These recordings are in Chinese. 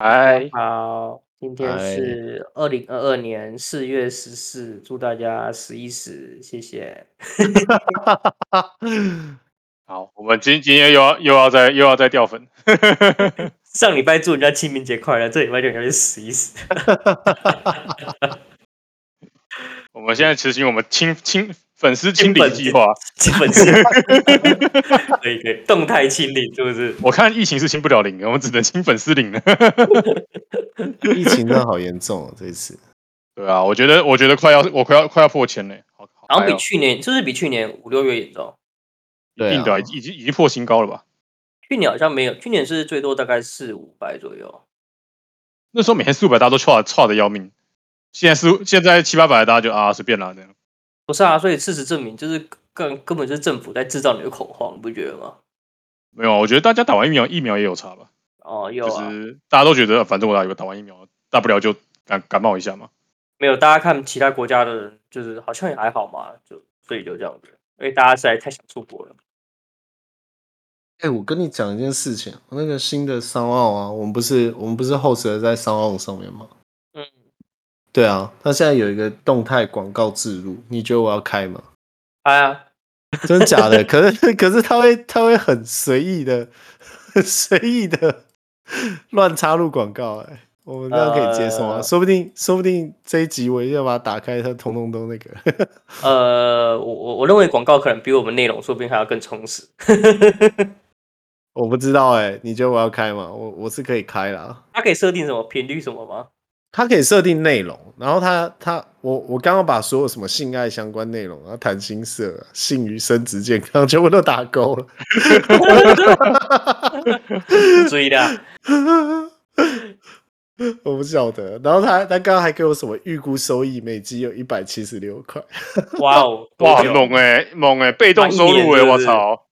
嗨，好，今天是二零二二年四月十四，祝大家十一时，谢谢。好，我们今今天又要又要再又要再掉粉。上礼拜祝人家清明节快乐，这礼拜就人家十一时。我们现在执行我们清清。粉丝清理计划，粉丝可以可以动态清零，是不是？我看疫情是清不了零的，我们只能清粉丝零了。疫情真的好严重哦，这一次。对啊，我觉得我觉得快要我快要快要破千嘞，好，好像比去年就是比去年五六月严重。对啊，已经已经破新高了吧？去年好像没有，去年是最多大概四五百左右。那时候每天四五百，大家都差差的要命。现在是现在七八百，大家就啊随便啦这样。不是啊，所以事实证明，就是根根本就是政府在制造你的恐慌，你不觉得吗？没有，我觉得大家打完疫苗，疫苗也有差吧。哦，有啊，就是大家都觉得，反正我打有个打完疫苗，大不了就感感冒一下嘛。没有，大家看其他国家的人，就是好像也还好嘛，就所以就这样子。因为大家实在太想出国了。哎、欸，我跟你讲一件事情，那个新的商奥啊，我们不是我们不是 host 在商奥上面吗？对啊，他现在有一个动态广告植入，你觉得我要开吗？开啊，真的假的？可是可是他会他会很随意的、很随意的 乱插入广告，哎，我们这样可以接受啊？呃、说不定说不定这一集我一定要把它打开，它通通都那个。呃，我我我认为广告可能比我们内容说不定还要更充实。我不知道哎，你觉得我要开吗？我我是可以开啦。它可以设定什么频率什么吗？它可以设定内容，然后它它我我刚刚把所有什么性爱相关内容啊、谈心色、性与生殖健康全部都打勾了。注意的，我不晓得。然后他他刚刚还给我什么预估收益，每集有一百七十六块。哇哦，哇猛哎猛哎，被动收入哎，我操！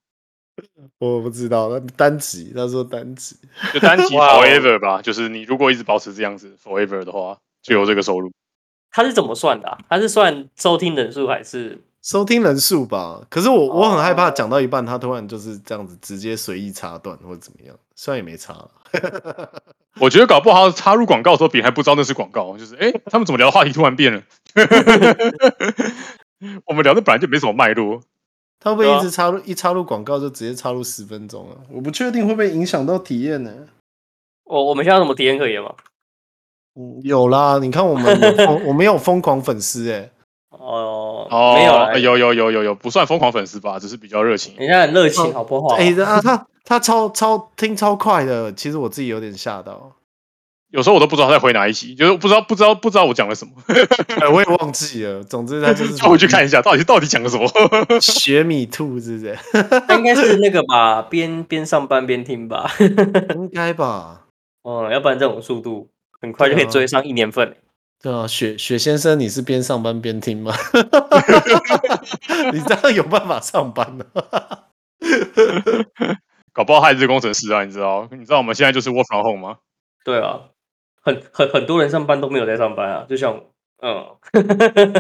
我不知道，他单集，他说单集，就单集 forever 吧，就是你如果一直保持这样子 forever 的话，就有这个收入。他是怎么算的啊？他是算收听人数还是收听人数吧？可是我我很害怕讲到一半，他突然就是这样子直接随意插断或者怎么样，虽然也没插。我觉得搞不好插入广告的时候，别人还不知道那是广告，就是哎，他们怎么聊的话题突然变了？我们聊的本来就没什么脉络。他会不会一直插入、啊、一插入广告就直接插入十分钟啊？我不确定会不会影响到体验呢？我我们现在有什么体验可言吗？嗯，有啦，你看我们有 我们有疯狂粉丝哎、欸，哦哦，没有，有有有有有，不算疯狂粉丝吧，只是比较热情。人家很热情，好不好？哎、欸，啊，他他超超听超快的，其实我自己有点吓到。有时候我都不知道他在回哪一集，就是不知道不知道不知道我讲了什么，我也忘记了。总之他就是叫我去看一下，到底到底讲了什么。学米兔是不是？他应该是那个吧，边边上班边听吧，应该吧。哦，要不然这种速度很快就可以追上一年份。对啊，雪雪先生，你是边上班边听吗？你这样有办法上班吗？搞不好他也是工程师啊，你知道？你知道我们现在就是 work from home 吗？对啊。很很很多人上班都没有在上班啊，就像嗯，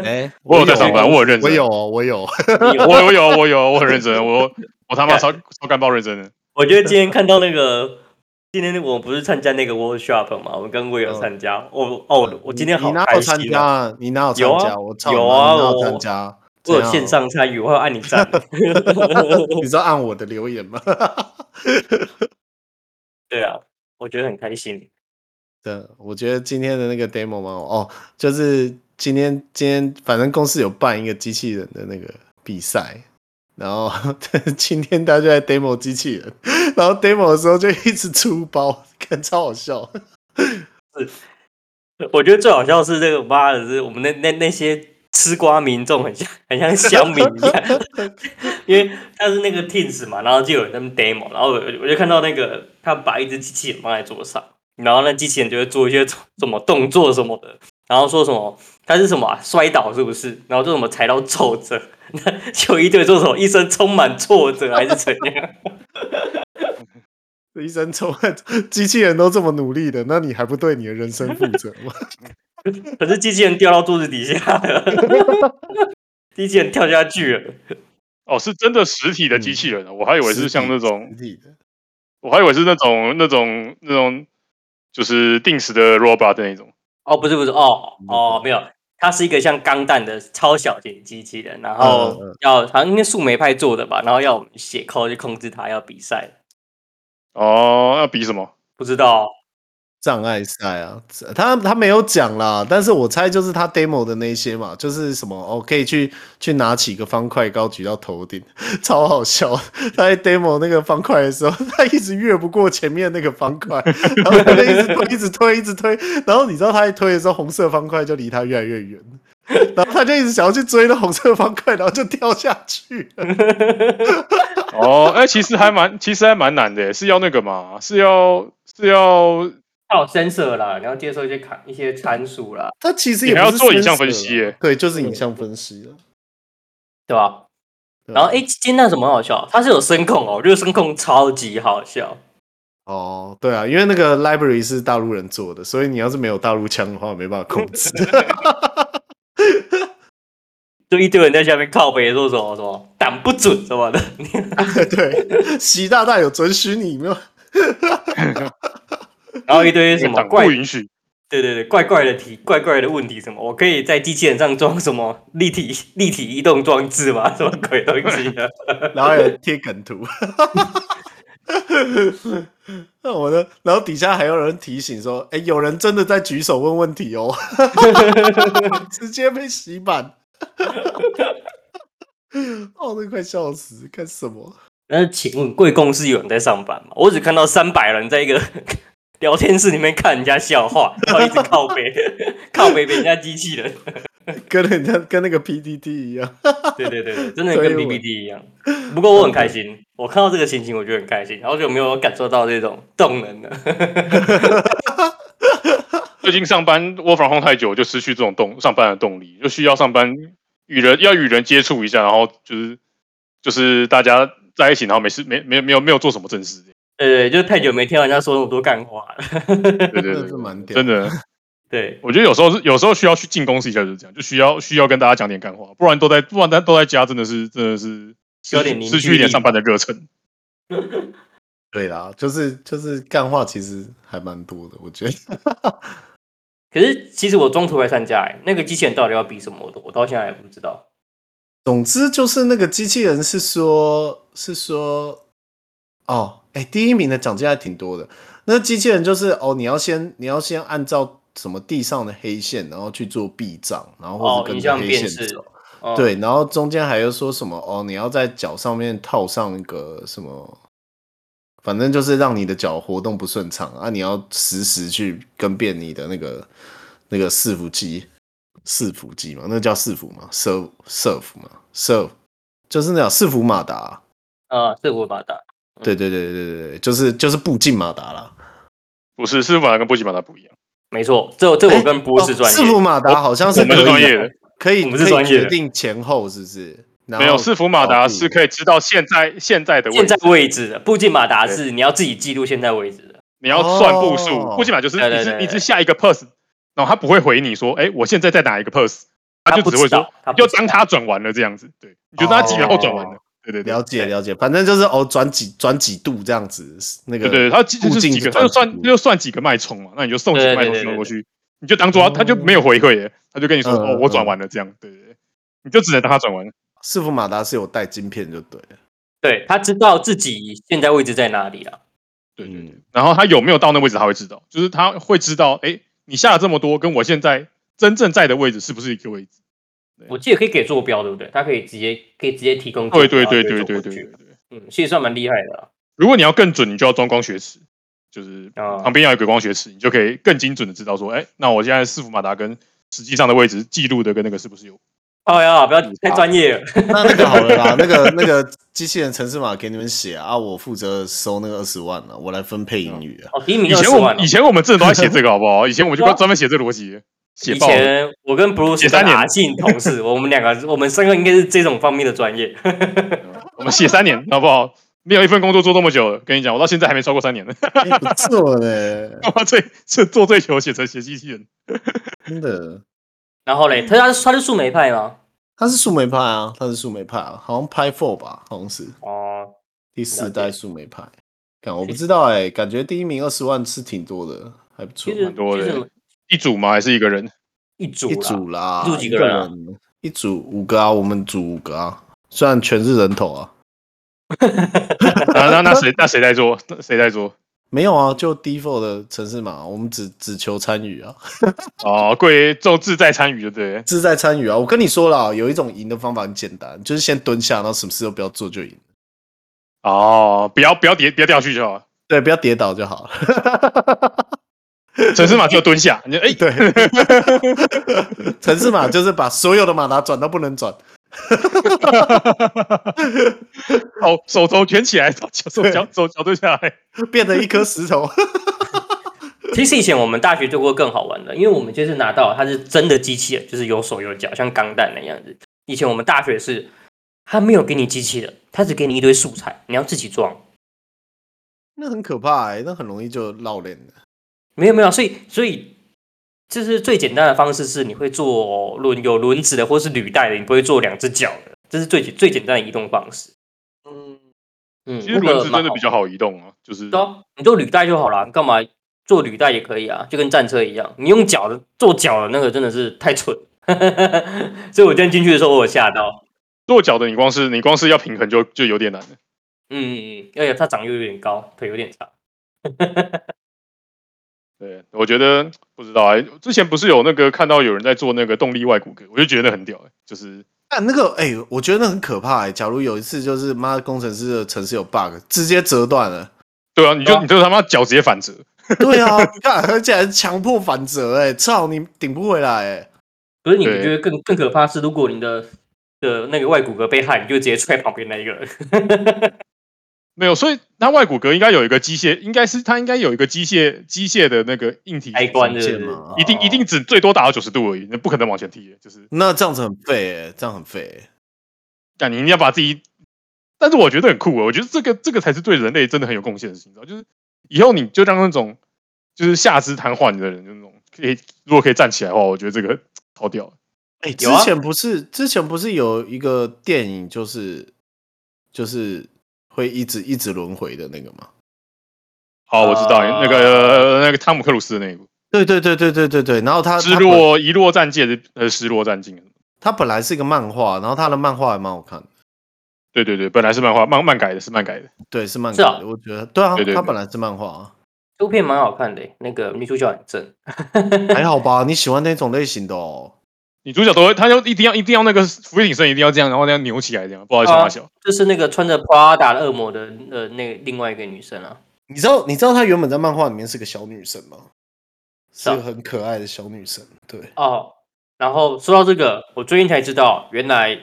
哎，我有在上班，我很认真，我有，我有，我有，我有，我有，我很认真，我我他妈超超干爆认真的。我觉得今天看到那个，今天我不是参加那个 workshop 嘛，我跟我有参加，我哦，我今天好开心，你哪有参加？你哪有参加？我有啊，我有参加，我有线上参与，我要按你赞，你知道按我的留言吗？对啊，我觉得很开心。对，我觉得今天的那个 demo 嘛，哦，就是今天今天反正公司有办一个机器人的那个比赛，然后 今天大家就在 demo 机器人，然后 demo 的时候就一直出包，看超好笑。是，我觉得最好笑是这个妈的是我们那那那些吃瓜民众很像很像乡民一样，因为他是那个 Teams 嘛，然后就有人在 demo，然后我我就看到那个他把一只机器人放在桌上，然后那机器人就会做一些什么动作什么的，然后说什么他是什么、啊、摔倒是不是？然后就什么踩到皱褶，那 就一堆说什么一生充满挫折还是怎样？一生充满机器人都这么努力的，那你还不对你的人生负责吗？可是机器人掉到桌子底下了，机器人跳下去了。哦，是真的实体的机器人，嗯、我还以为是像那种实体的，我还以为是那种那种那种，就是定时的 robot 的那种。哦，不是不是，哦哦，没有，它是一个像钢弹的超小型机器人，然后要、嗯、好像应该树莓派做的吧，然后要我们写 code 去控制它，要比赛。哦，要比什么？不知道。障碍赛啊，他他没有讲啦，但是我猜就是他 demo 的那些嘛，就是什么哦，可以去去拿起一个方块高举到头顶，超好笑。他在 demo 那个方块的时候，他一直越不过前面那个方块，然后他就一直推，一直推，一直推。然后你知道他一推的时候，红色方块就离他越来越远，然后他就一直想要去追那红色方块，然后就掉下去。哦，哎、其实还蛮，其实还蛮难的，是要那个嘛，是要是要。要 sensor 啦，你要接受一些卡一些参数啦。它其实也还要做影像分析耶，对，就是影像分析了，对吧？然后哎，今天那什么好笑？它是有声控哦，我觉得声控超级好笑。哦，对啊，因为那个 library 是大陆人做的，所以你要是没有大陆腔的话，没办法控制。就一堆人在下面靠背说什么什么挡不准什么的。对，习大大有准许你没有？然后一堆什么 怪不允许，对对对，怪怪的题，怪怪的问题，什么我可以在机器人上装什么立体立体移动装置吗？什么鬼东西的？然后还有贴梗图，那我的，然后底下还有人提醒说，哎，有人真的在举手问问题哦，直接被洗版，哦，那快笑死，干什么？那请问贵公司有人在上班吗？我只看到三百人在一个。聊天室里面看人家笑话，然后一直靠北，靠北被人家机器人，跟人家跟那个 PPT 一样。对对对对，真的跟 PPT 一样。不过我很开心，我看到这个情形，我就很开心。好久没有感受到这种动能了。最近上班 work from home 太久，就失去这种动上班的动力，就需要上班与人要与人接触一下，然后就是就是大家在一起，然后没事没没没有没有做什么正事。对对，就太久没听到人家说那么多干话了。对 对对，是蛮屌，真的。对，我觉得有时候是有时候需要去进公司一下，就是这样，就需要需要跟大家讲点干话，不然都在不然都在家，真的是真的是有点失去一点上班的热忱。对啦，就是就是干话，其实还蛮多的，我觉得。可是其实我中途会参加，哎，那个机器人到底要比什么？我我到现在也不知道。总之就是那个机器人是说，是说，哦。哎，第一名的奖金还挺多的。那机器人就是哦，你要先你要先按照什么地上的黑线，然后去做避障，然后或者跟着黑线走。哦、对，然后中间还有说什么哦，你要在脚上面套上一个什么，反正就是让你的脚活动不顺畅啊，你要实时去跟变你的那个那个伺服机，伺服机嘛，那个叫伺服嘛，serve serve 嘛，serve 就是那叫伺服马达啊，伺服马达。对对对对对对，就是就是步进马达啦，不是，伺服马达跟步进马达不一样。没错，这这我跟波士专业。伺服马达好像是我们是专业的，可以可以决定前后，是不是？没有，伺服马达是可以知道现在现在的现在位置的，步进马达是你要自己记录现在位置的，你要算步数。步进马达就是你是你是下一个 pose，然后他不会回你说，哎，我现在在哪一个 pose，他就只会说，就当他转完了这样子，对，你就当他几秒后转完了。对对，了解了解，反正就是哦，转几转几度这样子，那个对对，他就是几个，他就算就算几个脉冲嘛，那你就送几个脉冲送过去，你就当做他就没有回馈，他就跟你说哦，我转完了这样，对对对，你就只能当他转完。伺服马达是有带晶片就对了，对，他知道自己现在位置在哪里了，对，对对，然后他有没有到那位置他会知道，就是他会知道，哎，你下了这么多，跟我现在真正在的位置是不是一个位置？我记得可以给坐标，对不对？它可以直接可以直接提供。对对对对对对对。嗯，其实算蛮厉害的啊。如果你要更准，你就要装光学尺，就是旁边要有一个光学尺，你就可以更精准的知道说，哎，那我现在伺服马达跟实际上的位置记录的跟那个是不是有哦呀，不要太专业了。那那个好了啦，那个 那个机器人程式码给你们写啊，我负责收那个二十万了，我来分配英语啊。哦，第一名以前我们以前我们真的都在写这个，好不好？以前我们就专门写这逻辑。以前我跟 Bruce 写三年阿信同事，我们两个我们三个应该是这种方面的专业。我们写三年，好不好？没有一份工作做这么久了，跟你讲，我到现在还没超过三年呢。不错嘞，我最是做最久写成写机器人，真的。然后嘞，他他他是树莓派吗？他是树莓派啊，他是树莓派啊，好像派 Four 吧，好像是哦，第四代树莓派。感我不知道哎、欸，感觉第一名二十万是挺多的，还不错，蛮多的。一组吗？还是一个人？一组一组啦，一组几个人、啊？一组五个啊，我们组五个啊，虽然全是人头啊。那那那谁那谁在做？谁在做？没有啊，就 default 的城市嘛，我们只只求参与啊。哦，贵就自在参与就对，自在参与啊。我跟你说了，有一种赢的方法很简单，就是先蹲下，然后什么事都不要做就赢。哦，不要不要跌，不要掉下去就好。对，不要跌倒就好。程式码就蹲下，你哎、欸，对，城市码就是把所有的马达转到不能转。好，手肘卷起来，手脚手脚蹲下来，变成一颗石头。其实以前我们大学做过更好玩的，因为我们就是拿到它是真的机器人，就是有手有脚，像钢弹那样子。以前我们大学是，他没有给你机器的，他只给你一堆素材，你要自己装。那很可怕哎、欸，那很容易就绕链了。没有没有，所以所以。就是最简单的方式是，你会做轮有轮子的，或是履带的，你不会做两只脚的，这是最最简单的移动方式。嗯嗯，其实轮子真的比较好移动啊，就是你做履带就好了，干嘛做履带也可以啊，就跟战车一样，你用脚的做脚的那个真的是太蠢，所以我今天进去的时候我有吓到，做脚的你光是你光是要平衡就就有点难了。嗯嗯嗯，而且它长又有点高，腿有点长。对，我觉得不知道哎、欸，之前不是有那个看到有人在做那个动力外骨骼，我就觉得很屌哎、欸，就是但那个哎、欸，我觉得那很可怕哎、欸。假如有一次就是妈工程师的城市有 bug，直接折断了。对啊，你就、啊、你就他妈脚直接反折。对啊，你看而且还是强迫反折哎、欸，操你顶不回来哎、欸。可是你们觉得更更可怕是，如果你的的那个外骨骼被害，你就直接踹旁边那一个人。没有，所以它外骨骼应该有一个机械，应该是它应该有一个机械机械的那个硬体开关的嘛，一定一定只最多打到九十度而已，那不可能往前踢，就是那这样子很废哎，这样很废哎，但你一定要把自己，但是我觉得很酷啊，我觉得这个这个才是对人类真的很有贡献的事情，就是以后你就让那种就是下肢瘫痪的人，就那种可以如果可以站起来的话，我觉得这个超屌。哎、欸，之前不是之前不是有一个电影，就是就是。会一直一直轮回的那个吗？好，我知道、uh, 那个那个汤姆克鲁斯的那一部。对对对对对对对。然后他失落遗落战界的呃失落战境。他本来是一个漫画，然后他的漫画还蛮好看的。对对对，本来是漫画，漫漫改的是漫改的。对，是漫改的。啊、我觉得对啊对对对，他本来是漫画啊。这部片蛮好看的，那个女主角很正。还好吧？你喜欢那种类型的哦。女主角都会，她就一定要一定要那个俯卧撑，一定要这样，然后那样扭起来这样，不好意思，啊小。就是那个穿着 Prada 的恶魔的呃，那个另外一个女生啊。你知道你知道她原本在漫画里面是个小女生吗？是个很可爱的小女生。对。哦，然后说到这个，我最近才知道，原来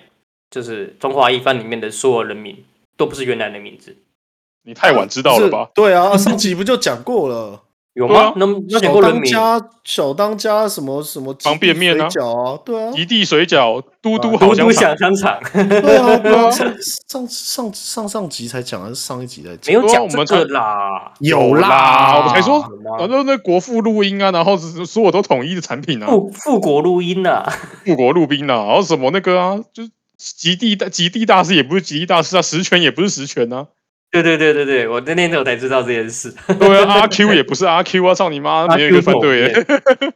就是中华一番里面的所有人名都不是原来的名字。你太晚知道了吧？对啊，上集不就讲过了。有吗？那那小当家，小当家什么什么方便面啊？对啊，一地水饺，嘟嘟好香肠。对啊，对啊，上上上上上集才讲，还是上一集才讲？没有讲这个啦，有啦，我们才说，反正那国父录音啊，然后是说我都统一的产品啊，富富国录音啊，富国录音啊，然后什么那个啊，就是极地大极地大师也不是极地大师啊，十全也不是十全啊。对对对对对，我那天我才知道这件事。对啊，阿 Q 也不是阿 Q 啊，操你妈，没有一个反对耶。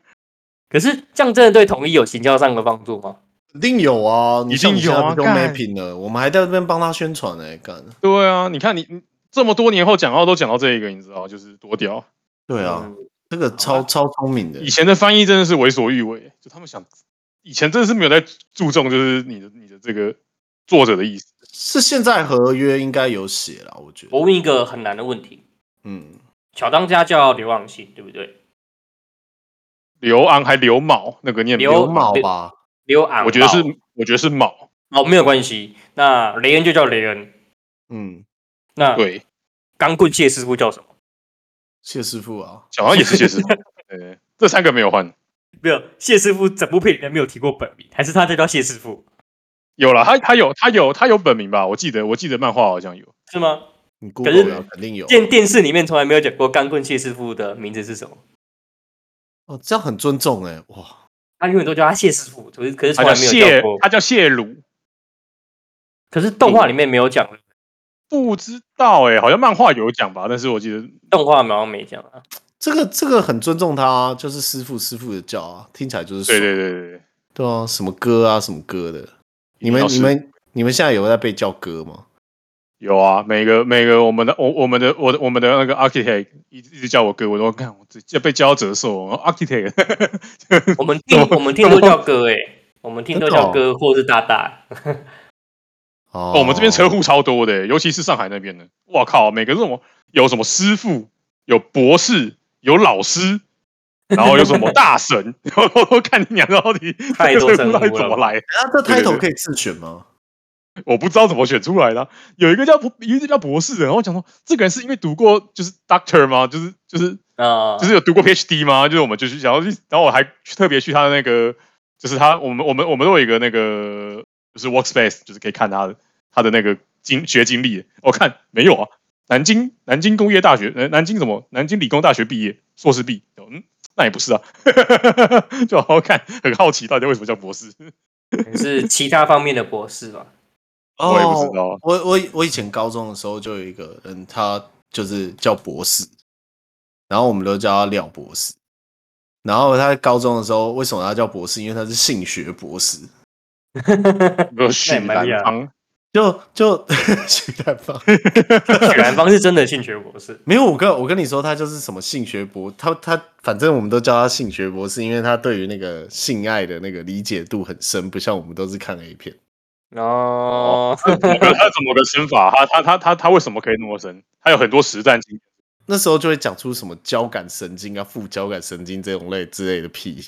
可是这样真的对统一有行销上的帮助吗？一定有啊，已经有啊，都没品了，我们还在这边帮他宣传呢，干。对啊，你看你这么多年后讲到都讲到这一个，你知道就是多屌。对啊，嗯、这个超超聪明的。以前的翻译真的是为所欲为，就他们想，以前真的是没有在注重，就是你的你的这个作者的意思。是现在合约应该有写了，我觉得。我问一个很难的问题，嗯，小当家叫刘昂信，对不对？刘昂还刘卯，那个念刘卯吧？刘昂，我觉得是，我觉得是卯。哦，没有关系。那雷恩就叫雷恩。嗯，那对，钢棍谢师傅叫什么？谢师傅啊，小王也是谢师傅。对，这三个没有换。没有，谢师傅整部片里面没有提过本名，还是他在叫谢师傅？有了，他他有他有他有本名吧？我记得我记得漫画好像有，是吗？你可是肯定有。电电视里面从来没有讲过钢棍谢师傅的名字是什么？哦，这样很尊重哎，哇！他永远都叫他谢师傅，可是可是从来没有叫过。他叫谢鲁，可是动画里面没有讲。不知道哎，好像漫画有讲吧，但是我记得动画好像没讲啊。这个这个很尊重他，啊，就是师傅师傅的叫啊，听起来就是对对对对对啊，什么歌啊什么歌的，你们你们你们现在有在被叫哥吗？有啊，每个每个我们的我我们的我的我们的那个 architect 一直一直叫我哥，我都看我这被叫折寿，architect。我们听我们听都叫哥哎，我们听都叫哥或是大大。哦，我们这边车户超多的，尤其是上海那边的，哇靠，每个这种有什么师傅，有博士。有老师，然后有什么大神，我看你娘到底太多神到底怎么来？啊，这 title 可以自选吗？我不知道怎么选出来的。有一个叫有一个叫博士的，然后我讲说，这个人是因为读过就是 Doctor 吗？就是就是啊，就是有读过 PhD 吗？就是我们就是想要去，然后我还特别去他的那个，就是他我们我们我们都有一个那个就是 Workspace，就是可以看他的他的那个经学经历。我看没有啊。南京南京工业大学，南京什么？南京理工大学毕业，硕士毕。嗯，那也不是啊，就好好看，很好奇，到底为什么叫博士？是其他方面的博士吧？我也不知道。哦、我我我以前高中的时候就有一个人，他就是叫博士，然后我们都叫他廖博士。然后他在高中的时候，为什么他叫博士？因为他是性学博士。有许南方。就就许兰芳，许兰芳是真的性学博士。没有，我跟我跟你说，他就是什么性学博，他他反正我们都叫他性学博士，因为他对于那个性爱的那个理解度很深，不像我们都是看 A 片。哦，他怎么个深法？他他他他他为什么可以那么深？他有很多实战经验。那时候就会讲出什么交感神经啊、副交感神经这种类之类的屁。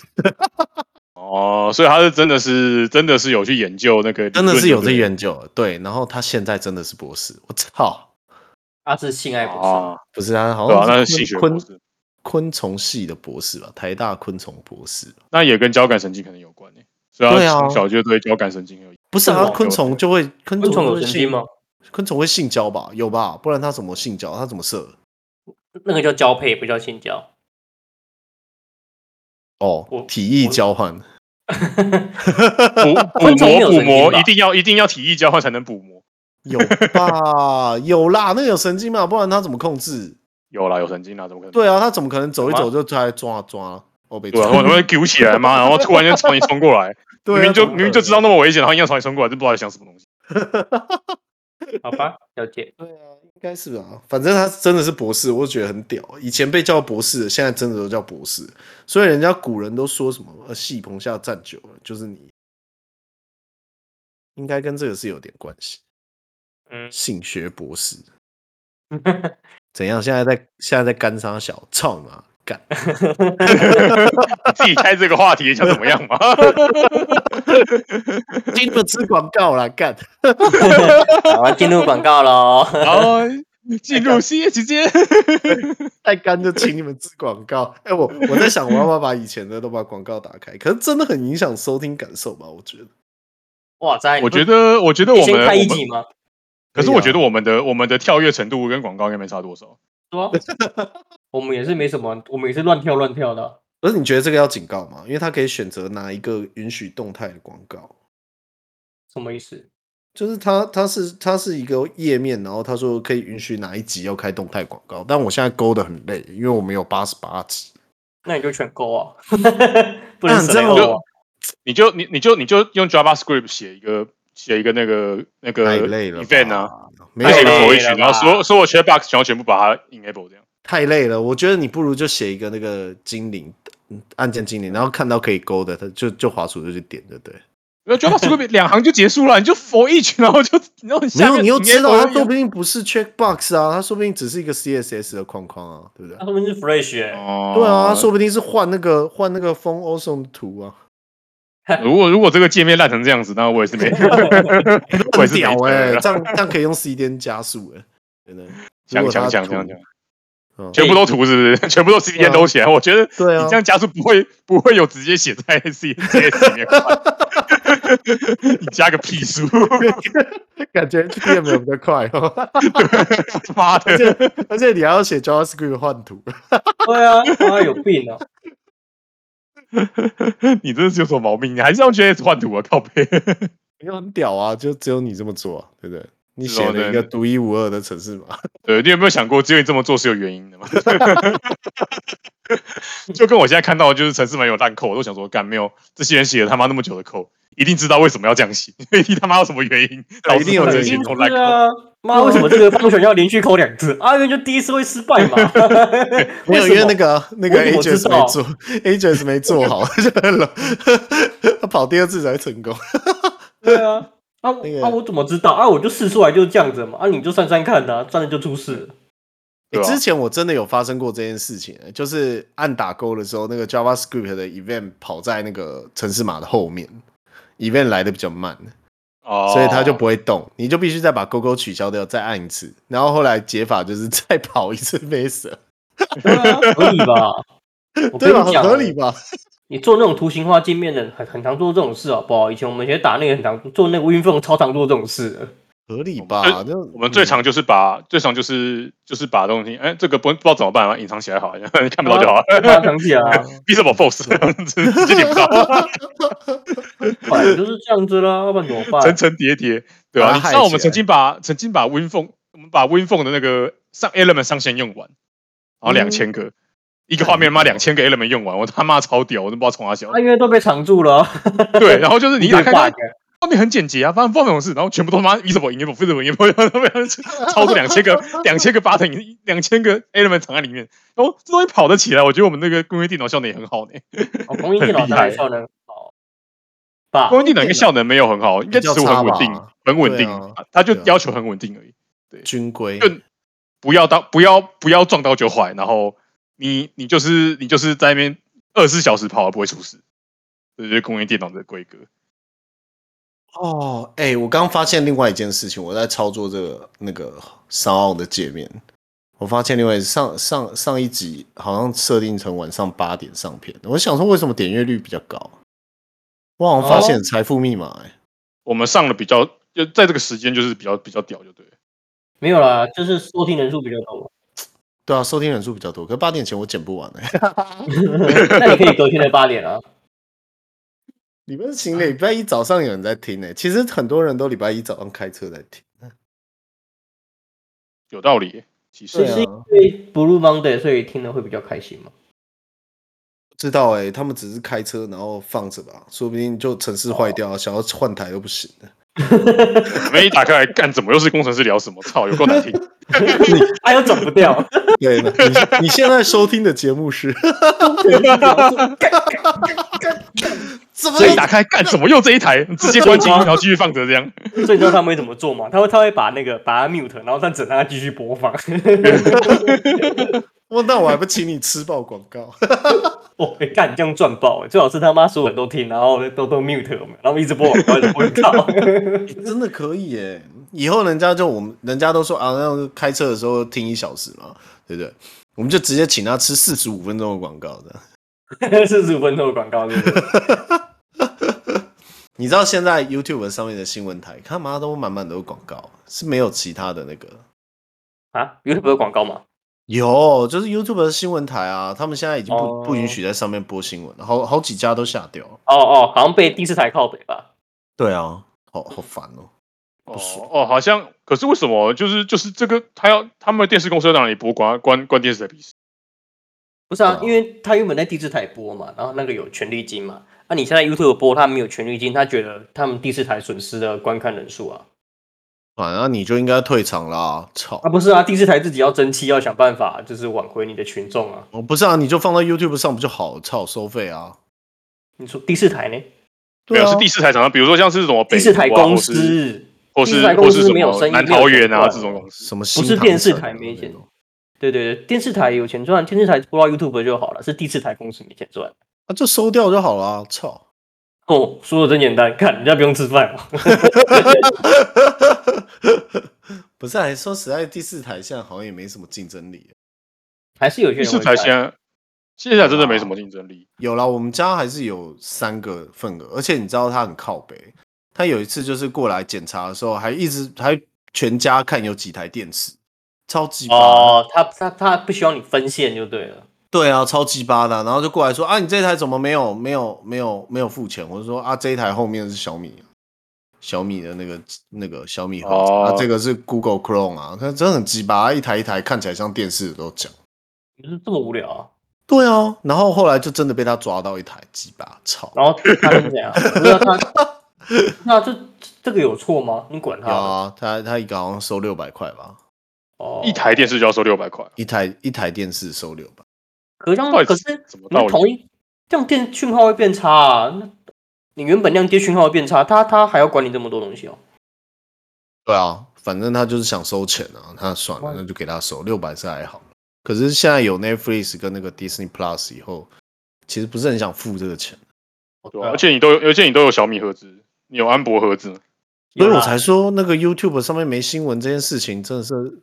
哦，所以他是真的是真的是有去研究那个，真的是有在研究，对。然后他现在真的是博士，我操！他是性爱博士，不是他好像那是性学博士，昆虫系的博士吧？台大昆虫博士，那也跟交感神经可能有关诶。所以他从小就对交感神经有，不是啊？昆虫就会昆虫有神经吗？昆虫会性交吧？有吧？不然他怎么性交？他怎么射？那个叫交配，不叫性交。哦，体液交换，补 补膜补膜一定要一定要体液交换才能补膜，有吧？有啦，那有神经嘛？不然他怎么控制？有啦，有神经啦，怎么可能？对啊，他怎么可能走一走就来抓抓？哦，被抓，我怎么会揪起来吗？然后突然间朝你冲过来，明明就明明就知道那么危险，然后硬要朝你冲过来，就不知道在想什么东西。好吧，了解。对啊，应该是吧。反正他真的是博士，我就觉得很屌。以前被叫博士，现在真的都叫博士。所以人家古人都说什么“呃，戏棚下站久了”，就是你，应该跟这个是有点关系。嗯，性学博士，怎样？现在在现在在干啥小？操你 自己开这个话题想怎么样嘛？进入吃广告了，干！好，进入广告喽。好，进入新的时间。太干就请你们吃广告。哎、欸，我我在想，我要不要把以前的都把广告打开？可是真的很影响收听感受吧？我觉得。哇塞！我觉得，我觉得我们先开一集吗？可是我觉得我们的我们的跳跃程度跟广告应该没差多少。我们也是没什么，我们也是乱跳乱跳的、啊。可是你觉得这个要警告吗？因为他可以选择哪一个允许动态的广告。什么意思？就是他他是他是一个页面，然后他说可以允许哪一集要开动态广告。但我现在勾的很累，因为我们有八十八集。那你就全勾啊！不能这样啊！你就你你就你就用 JavaScript 写一个写一个那个那个 event 啊，没有个 for each，然后所所有 checkbox 全部全部把它 enable 这样。太累了，我觉得你不如就写一个那个精灵按键精灵，然后看到可以勾的，他就就滑鼠就去点，对不对？我觉得两行就结束了，你就 for each，然后就然后没有，你又知道它说不定不是 checkbox 啊，它说不定只是一个 CSS 的框框啊，对不对？它说不定是 fresh 哎、欸，哦，对啊，说不定是换那个换那个 Font Awesome 图啊。如果如果这个界面烂成这样子，那我也是没，我也是屌哎，这样这样可以用 CDN 加速哎，真的，讲讲讲讲讲，全部都涂是不是？全部都 CDN 都起来，我觉得对啊，你这样加速不会 不会有直接写在 CDN 里面，你加个屁数，感觉 HTML 没有比较快哦。妈的，而且你还要写 JavaScript 换图，对啊，妈有病啊！你这是有什么毛病？你还是用 JS 换图啊？靠北，因为很屌啊，就只有你这么做，啊，对不对？你写了一个独一无二的城市码。对，你有没有想过，只有你这么做是有原因的吗？就跟我现在看到的就是城市码有烂 code，我都想说，干没有这些人写了他妈那么久的 code，一定知道为什么要这样写，一定他妈有什么原因，一定有这些烂 code。妈，为什么这个方选要连续扣两次？啊，因为就第一次会失败嘛。没有，因为那个那个 agents 没做，agents 没做好，他跑第二次才成功。对啊，啊啊，我怎么知道？啊，我就试出来就是这样子嘛。啊，你就算算看呐，算了就出事。之前我真的有发生过这件事情，就是按打勾的时候，那个 JavaScript 的 event 跑在那个程式码的后面，event 来的比较慢。Oh. 所以它就不会动，你就必须再把勾勾取消掉，再按一次，然后后来解法就是 再跑一次 Master，合理吧？对吧？很合理吧？你做那种图形化界面的，很很常做这种事啊，不好？以前我们以前打那个很常做那个 WinForm 超常做这种事。合理吧？那我们最常就是把、嗯、最常就是就是把东西，哎、欸，这个不不知道怎么办啊，隐藏起来好，看不到就好了。隐藏起来啊，Visible False，直接点不到。反 正就是这样子啦，要不然怎么办？层层叠叠，对吧、啊？你知道我们曾经把曾经把 WinForm，我们把 WinForm 的那个上 Element 上线用完，然后两千个、嗯、一个画面，妈两千个 Element 用完，我他妈超屌，我都不知道从哪小。啊，因为都被藏住了。对，然后就是你 打开。画面很简洁啊，发生发生这种事，然后全部都他妈 visible invisible invisible 超过两千个两千个 button，两千个 element 藏在里面，哦，这东西跑得起来，我觉得我们那个工业电脑效能也很好呢。哦，工业电脑当然效能好，工业电脑应该效能没有很好，应该只是很稳定，很稳定，它就要求很稳定而已。对，军规，就不要到不要不要撞到就坏，然后你你就是你就是在那边二十四小时跑而不会出事，这就是工业电脑的规格。哦，哎、欸，我刚发现另外一件事情，我在操作这个那个 SoundOn 的界面，我发现另外上上上一集好像设定成晚上八点上片，我想说为什么点阅率比较高？我好像发现财富密码、欸，哎、哦，我们上的比较就在这个时间就是比较比较屌，就对，没有啦，就是收听人数比较多，对啊，收听人数比较多，可是八点前我剪不完哎、欸，那你可以隔天的八点啊。礼拜星礼拜一早上有人在听呢、欸，其实很多人都礼拜一早上开车在听，有道理。其实是因为 Blue Monday，所以听了会比较开心吗？不知道哎、欸，他们只是开车然后放着吧，说不定就城市坏掉，哦、想要换台都不行的。没一打开来干，怎么又是工程师聊什么？操，有够难听，还有转不掉。对，你你现在收听的节目是。所以打开干什么？又这一台直接关机，然后继续放着这样。所以你知道他们会怎么做吗？他会他会把那个把它 mute，然后再整让它继续播放。哇，那我还不请你吃爆广告？我，干、欸、你这样赚爆！最好是他妈所有人都听，然后都都 mute，然后一直播广告，一直播广告。真的可以耶！以后人家就我们人家都说啊，那开车的时候听一小时嘛，对不对？我们就直接请他吃四十五分钟的广告的。四十五分钟的广告是不是？你知道现在 YouTube 上面的新闻台，他妈都满满都是广告，是没有其他的那个啊？YouTube 有广告吗？有，就是 YouTube 的新闻台啊，他们现在已经不、oh. 不允许在上面播新闻，好好几家都下掉。哦哦，好像被第四台靠北吧？对啊，好好烦哦。哦哦，好像，可是为什么？就是就是这个，他要他们的电视公司要让你播关关关电视台比赛？不是啊，因为他原本在第四台播嘛，然后那个有权利金嘛。那、啊、你现在 YouTube 播，他没有权利金，他觉得他们第四台损失了观看人数啊。啊，那你就应该退场啦！操啊，不是啊，第四台自己要争气，要想办法，就是挽回你的群众啊。哦，不是啊，你就放到 YouTube 上不就好？操，收费啊！你说第四台呢？对啊，是第四台厂商，比如说像是什么北、啊、第四台公司，或是公司没有生意，南桃园啊这种公司，什么不是电视台没钱？对对对，电视台有钱赚，电视台播到 YouTube 就好了，是第四台公司没钱赚，那、啊、就收掉就好了。操！哦，说的真简单，看人家不用吃饭嘛。不是、啊，说实在，第四台现在好像也没什么竞争力，还是有些人。第四台现在现在真的没什么竞争力。有啦，我们家还是有三个份额，而且你知道他很靠北，他有一次就是过来检查的时候，还一直还全家看有几台电池，超级哦，他他他不希望你分线就对了。对啊，超级巴的，然后就过来说啊，你这台怎么没有没有没有没有付钱？我就说啊，这一台后面是小米，小米的那个那个小米盒子，啊，这个是 Google Chrome 啊，它真的很鸡巴，一台一台看起来像电视的都讲，不是这么无聊啊？对啊，然后后来就真的被他抓到一台鸡巴，操！然后他怎么样？那他 那这这个有错吗？你管他啊？他他一个好像收六百块吧？哦，一台电视就要收六百块，一台一台电视收六百。可是，可是你同一这样电讯号会变差啊？那你原本那样电讯号会变差，他他还要管你这么多东西哦？对啊，反正他就是想收钱啊，他算了，那就给他收六百是还好。可是现在有 Netflix 跟那个 Disney Plus 以后，其实不是很想付这个钱。对啊，而且你都有，而且你都有小米盒子，你有安博盒子，所以我才说那个 YouTube 上面没新闻这件事情真的是，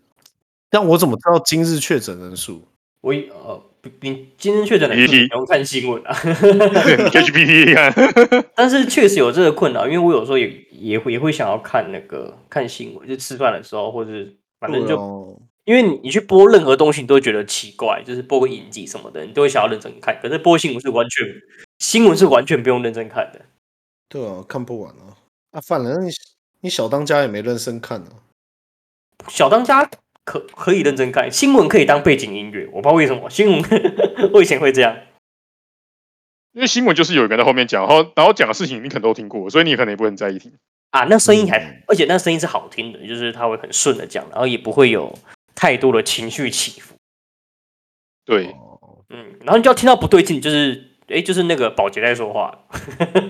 但我怎么知道今日确诊人数？我呃。你今天确诊的，你不用看新闻啊。HPT 看，但是确实有这个困扰，因为我有时候也也会也会想要看那个看新闻，就吃饭的时候，或者反正就，因为你你去播任何东西，你都会觉得奇怪，就是播个影集什么的，你都会想要认真看。可是播新闻是完全新闻是完全不用认真看的。对啊，看不完啊。啊，反正你你小当家也没认真看啊。小当家。可可以认真看新闻，可以当背景音乐。我不知道为什么新闻 我以前会这样，因为新闻就是有一个人在后面讲，然后然后讲的事情你可能都听过，所以你可能也不会很在意听啊。那声音还，嗯、而且那声音是好听的，就是他会很顺的讲，然后也不会有太多的情绪起伏。对，嗯，然后你就要听到不对劲，就是。哎，就是那个保洁在说话，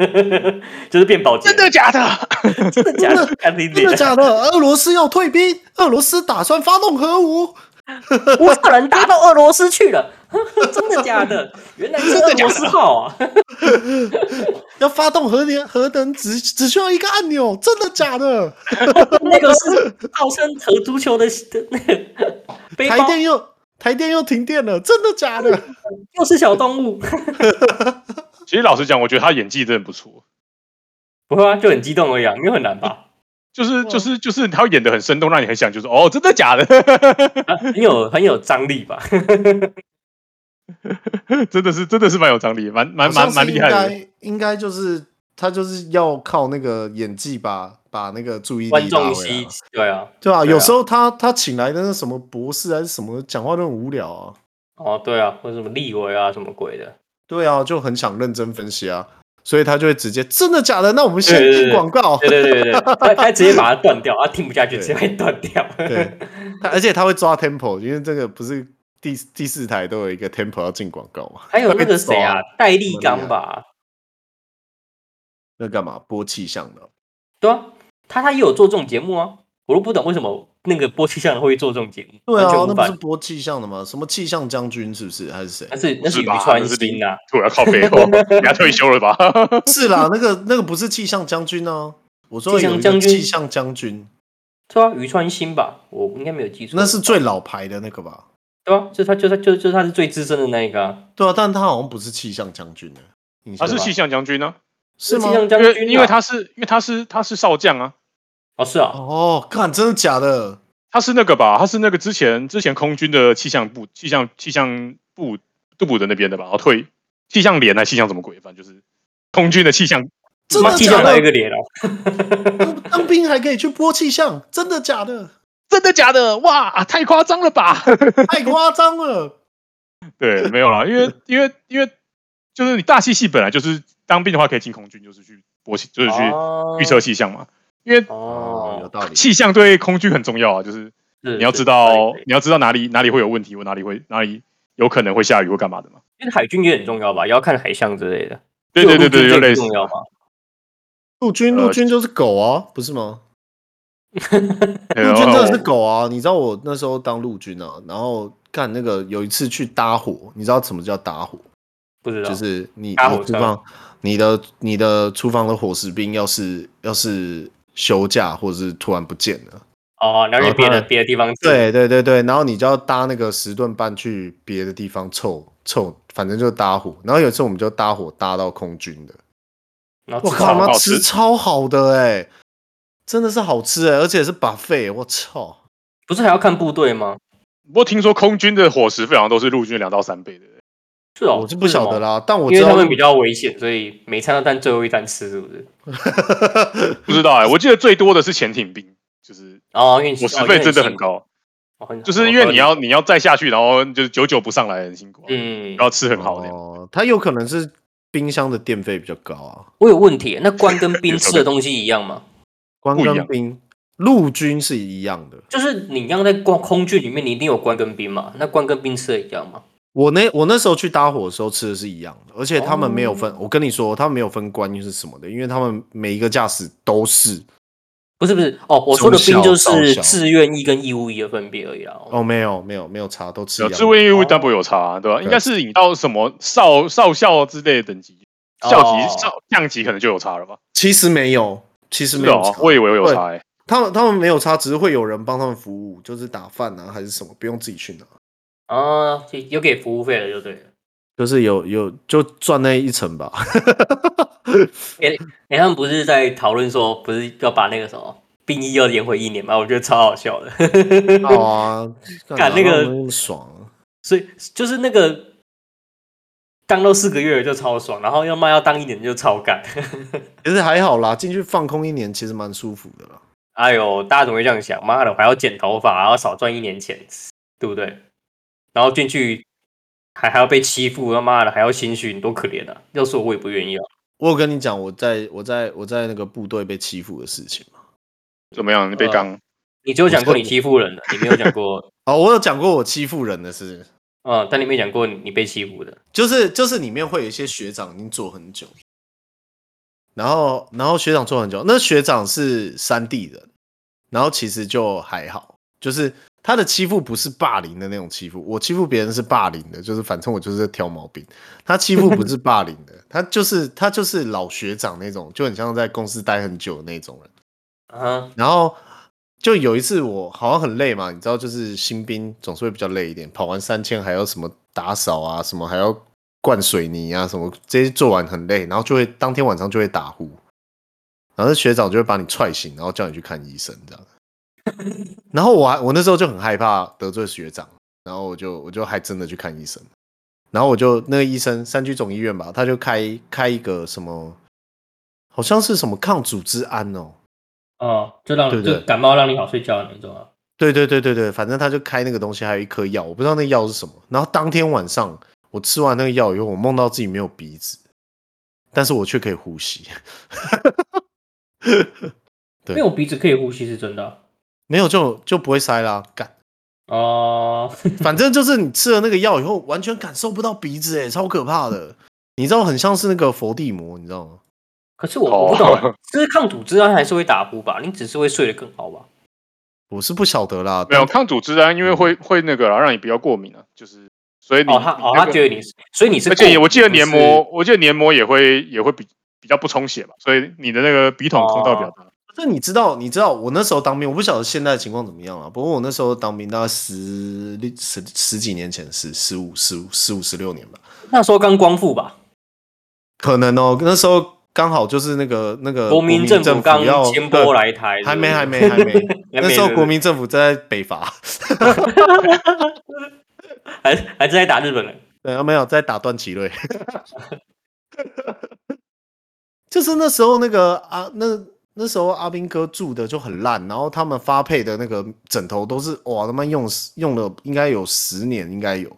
就是变保洁。真的假的？真的假的？真的假的？俄罗斯要退兵，俄罗斯打算发动核武，乌克兰打到俄罗斯去了。真的假的？原来是俄罗斯号啊！要发动核联核能只只需要一个按钮，真的假的？那个是号称核足球的那个背包。台电又。台电又停电了，真的假的？又是小动物。其实老实讲，我觉得他演技真的不错。不会啊，就很激动而已，因为很难吧？就是就是就是，他演的很生动，让你很想就是哦，真的假的？啊、很有很有张力吧？真的是真的是蛮有张力，蛮蛮蛮蛮厉害的。应该就是他就是要靠那个演技把。把那个注意力拉回来，对啊，对啊，有时候他他请来的那什么博士还是什么，讲话都很无聊啊。哦，对啊，或者什么立委啊，什么鬼的。对啊，就很想认真分析啊，所以他就会直接真的假的？那我们先进广告。对对对对，他 他直接把它断掉，他听不下去，直接断掉。对，而且他会抓 tempo，因为这个不是第第四台都有一个 tempo 要进广告嘛。还有那个谁啊，戴立刚吧？那干嘛播气象的？对啊。他他也有做这种节目啊，我都不懂为什么那个播气象的会做这种节目。对啊，那不是播气象的吗？什么气象将军是不是？还是谁？那是那是宇川新啊，突然靠背后，人家退休了吧？是啦，那个那个不是气象将军哦。我说气象将军，气象将军，对啊，宇川新吧？我应该没有记错。那是最老牌的那个吧？对啊，就他就他就就他是最资深的那一个。对啊，但他好像不是气象将军的，他是气象将军呢？是气象将军，因为他是因为他是他是少将啊。哦，是啊，哦，看，真的假的？他是那个吧？他是那个之前之前空军的气象部、气象气象部杜部的那边的吧？然后退气象连啊，气象什么鬼？反正就是空军的气象，真的假的？一个连哦，当兵还可以去播气象，真的假的？真的假的？哇，太夸张了吧？太夸张了。对，没有啦，因为因为因为就是你大气系本来就是当兵的话可以进空军，就是去播气，就是去预测气象嘛。因为哦，有道理，气象对空军很重要啊，就是你要知道，你要知道哪里哪里会有问题，或哪里会哪里有可能会下雨或干嘛的嘛。因为海军也很重要吧，也要看海象之类的。对对对对，有类似。重要吗？陆军陆军就是狗啊，不是吗？陆军真的是狗啊！你知道我那时候当陆军啊，然后干那个有一次去搭火，你知道什么叫搭火？不知道，就是你你搭火车你的你的厨房的伙食兵要是要是休假或者是突然不见了，哦，然后去别的别的地方吃，对对对对，然后你就要搭那个十顿半去别的地方凑凑，反正就搭伙。然后有一次我们就搭伙搭到空军的，我靠，妈好吃吃超好的哎、欸，真的是好吃哎、欸，而且是 buffet，我操！不是还要看部队吗？不过听说空军的伙食费好像都是陆军两到三倍的。是哦，我是不晓得啦，但我因知道为他们比较危险，所以每餐都当最后一餐吃，是不是？不知道哎、我记得最多的是潜艇兵，就是哦，因为伙食费真的很，高，哦很就是因为你要你要再下去，然后就是久久不上来，很辛苦、啊，嗯然，后吃很好的。哦，它有可能是冰箱的电费比较高啊。我有问题，那官跟兵吃的东西一样吗？官不一样跟兵，陆军是一样的。就是你刚刚在光空军里面，你一定有官跟兵嘛？那官跟兵吃的一样吗？我那我那时候去搭伙的时候吃的是一样的，而且他们没有分。哦我跟你说，他们没有分官是什么的，因为他们每一个驾驶都是。不是不是哦，我说的兵就是自愿役跟义务役的分别而已啦。哦，没有没有没有差，都吃。自愿义务当然不会有差、啊，对吧、对应该是你到什么少少校之类的等级，哦校级、少降级可能就有差了吧？其实没有，其实没有差。哦，我以为有差哎、他们他们没有差，只是会有人帮他们服务，就是打饭啊还是什么，不用自己去拿。啊，有给服务费了就对了。就是有有就赚那一层吧。哎、他们不是在讨论说，不是要把那个什么兵役要延回一年吗？我觉得超好笑的。好啊，干那个爽啊、所以就是那个当到四个月就超爽，然后要卖要当一年就超干。其实还好啦，进去放空一年其实蛮舒服的啦。哎呦，大家怎么会这样想？妈的，我还要剪头发，还要少赚一年钱，对不对？然后进去还还要被欺负，他妈的还要心虚，你，多可怜啊！要是我，我也不愿意啊。我有跟你讲，我在我在我在那个部队被欺负的事情吗。怎么样？你被刚？你只有讲过你欺负人的，你没有讲过，哦，我有讲过我欺负人的事，嗯，但你没讲过你被欺负的。就是就是里面会有一些学长已经做很久，然后然后学长做很久，那学长是山地人，然后其实就还好，就是他的欺负不是霸凌的那种欺负，我欺负别人是霸凌的，就是反正我就是在挑毛病，他欺负不是霸凌的，他就是他就是老学长那种，就很像在公司待很久的那种人。啊，然后就有一次我好像很累嘛，你知道，就是新兵总是会比较累一点，跑完三千还要什么打扫啊，什么还要灌水泥啊，什么这些做完很累，然后就会当天晚上就会打呼，然后学长就会把你踹醒，然后叫你去看医生这样。然后我还我那时候就很害怕得罪学长，然后我就我就还真的去看医生，然后我就那个医生三区总医院吧，他就开开一个什么，好像是什么抗组织胺哦。哦，就让对不对就感冒让你好睡觉的那种啊。对对对对对，反正他就开那个东西，还有一颗药，我不知道那个药是什么。然后当天晚上我吃完那个药以后，我梦到自己没有鼻子，但是我却可以呼吸。对 没有鼻子可以呼吸是真的啊。没有就就不会塞啦，干。哦，反正就是你吃了那个药以后，完全感受不到鼻子，哎，超可怕的。你知道，很像是那个佛地魔，你知道吗？可是我我不懂啊，吃抗组织胺还是会打呼吧？你只是会睡得更好吧？我是不晓得啦，没有抗组织胺，因为会会那个啦，让你不要过敏啊，就是所以你哦，他哦，你那个他觉得你是，所以你是而且我记得黏膜，我记得黏膜也会也会比比较不充血吧，所以你的那个鼻筒通道比较大。这你知道，你知道我那时候当兵，我不晓得现在的情况怎么样啊。不过我那时候当兵大概十六十十几年前，是十五十五十五十六年吧，那时候刚光复吧，可能哦。那时候刚好就是那个那个国民政府刚要迁拨来台，还没还没，没还没，那时候国民政府在北伐，还还是在打日本人。对，啊没有在打段祺瑞，就是那时候那个啊那。那时候阿兵哥住的就很烂，然后他们发配的那个枕头都是哇他妈用用了应该有十年，应该有，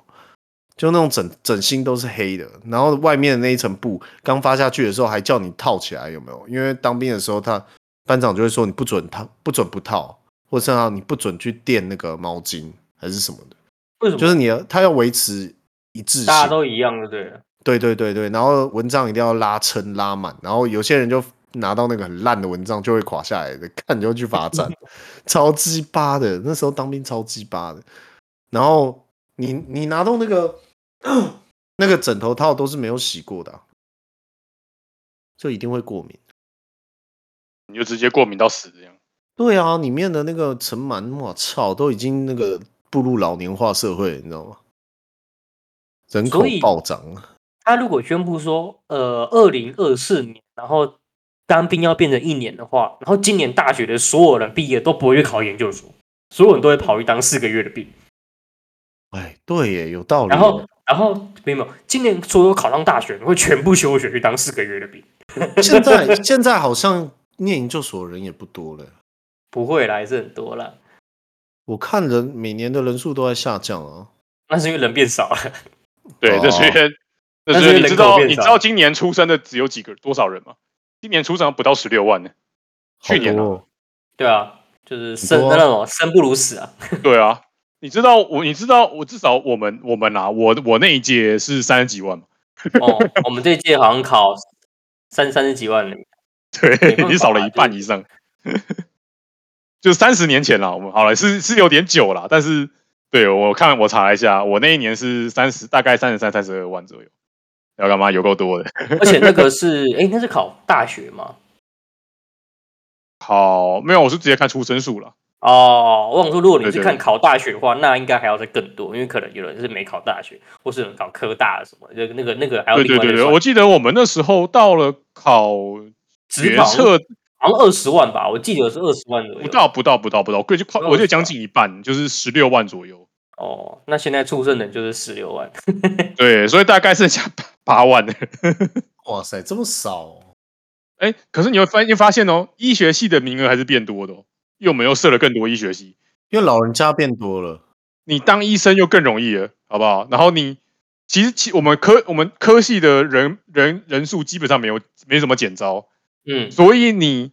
就那种枕枕芯都是黑的，然后外面的那一层布刚发下去的时候还叫你套起来，有没有？因为当兵的时候他班长就会说你不准套，不准不套，或者是你不准去垫那个毛巾还是什么的，为什么？就是你要他要维持一致性，大家都一样，对不对？对对对对，然后蚊帐一定要拉撑拉满，然后有些人就。拿到那个很烂的蚊帐就会垮下来的，看你就去罚站，超鸡巴的。那时候当兵超鸡巴的。然后你你拿到那个 那个枕头套都是没有洗过的、啊，就一定会过敏。你就直接过敏到死这样。对啊，里面的那个尘螨，我操，都已经那个步入老年化社会，你知道吗？人口暴涨。他如果宣布说，呃，二零二四年，然后当兵要变成一年的话，然后今年大学的所有人毕业都不会去考研究所，所有人都会跑去当四个月的兵。哎，对耶，有道理。然后，然后没有，今年所有考上大学会全部休学去当四个月的兵。现在 现在好像念研究所的人也不多了。不会啦，还是很多啦。我看人每年的人数都在下降啊，那是因为人变少了。对，这是因为，这是你知道你知道今年出生的只有几个多少人吗？今年出场不到十六万呢。去年呢？对啊，就是生那种生不如死啊。对啊，你知道我你知道我至少我们我们啊，我我那一届是三十几万嘛。哦，我们这一届好像考三三十几万人。对，你少了一半以上。就三十年前了，我们好了，是是有点久了，但是对我看我查了一下，我那一年是三十，大概三十三、三十二万左右。要干嘛？有够多的。而且那个是，哎、欸，那是考大学吗？考没有，我是直接看出生数了。哦，我想说，如果你是看考大学的话，那应该还要再更多，因为可能有人是没考大学，或是有人考科大什么，就那个那个还要另外。对对对，我记得我们那时候到了考决策。好像二十万吧，我记得是二十万左右。不到，不到，不到，不到，贵就快，我觉得将近一半，就是十六万左右。哦，那现在出生的就是十六万。对，所以大概剩下八万。哇塞，这么少！哎，可是你会发现发现哦，医学系的名额还是变多的哦，因为我们又设了更多医学系，因为老人家变多了，你当医生又更容易了，好不好？然后你其实其我们科我们科系的人人人数基本上没有没什么减招。嗯，所以你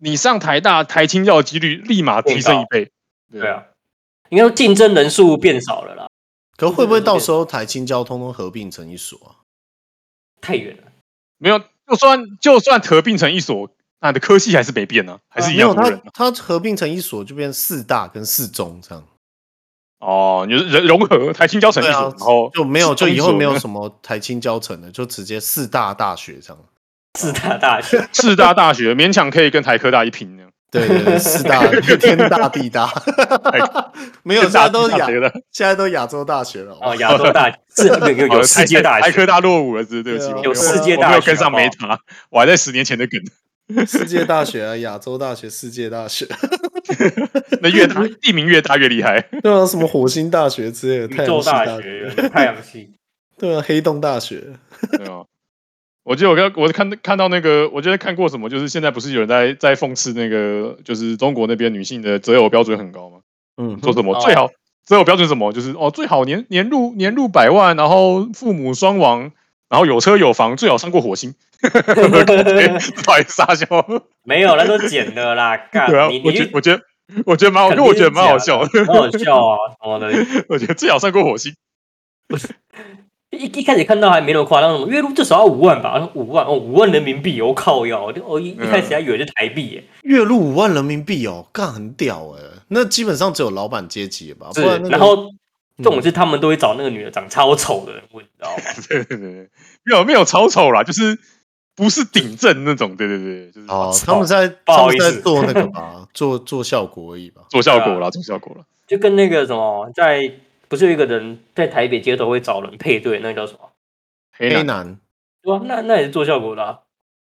你上台大台清教的几率立马提升一倍，对啊，应该说竞争人数变少了啦。可会不会到时候台青交通通合并成一所啊？太远了，没有，就算就算合并成一所，那的科系还是没变呢，还是一样的人。它它合并成一所就变四大跟四中这样。哦，你人融合台青交成一所，然后就没有就以后没有什么台青交成的，就直接四大大学这样。四大大学，四大大学勉强可以跟台科大一拼呢。对对对，四大天大地大，没有，现在都亚，现在都亚洲大学了。哦，亚洲大学是有有世界大学，台科大落伍了，是对不起，有世界大学，没有跟上没他，我还在十年前的梗。世界大学啊，亚洲大学，世界大学，那越大地名越大越厉害。对啊，什么火星大学之类的，宇宙大学，太阳系。对啊，黑洞大学。对啊。我记得我刚我看看到那个，我觉得看过什么，就是现在不是有人在在讽刺那个，就是中国那边女性的择偶标准很高吗？嗯，说什么最好择偶标准什么，就是哦最好年年入年入百万，然后父母双亡，然后有车有房，最好上过火星。不好意思，傻笑。没有，那都剪的啦。对啊，我觉得我觉得我觉得蛮好，因为我觉得蛮好笑，蛮好笑啊。我的，我觉得最好上过火星。不是。一一开始看到还没那么夸张，什么月入至少要五万吧？五万哦，五万人民币，我靠腰！我一一开始还以为是台币耶。月入五万人民币哦，干很屌哎！那基本上只有老板阶级吧？不然、那个、然后这种是他们都会找那个女的长超丑的人问，你知道吗？对对对，没有没有超丑啦，就是不是顶正那种。对对对，就是哦，他们在不好意思在做那个吧，做做效果而已吧，做效果啦，做效果了，就跟那个什么在。不是有一个人在台北街头会找人配对，那个叫什么？黑男，对啊？那那也是做效果的啊。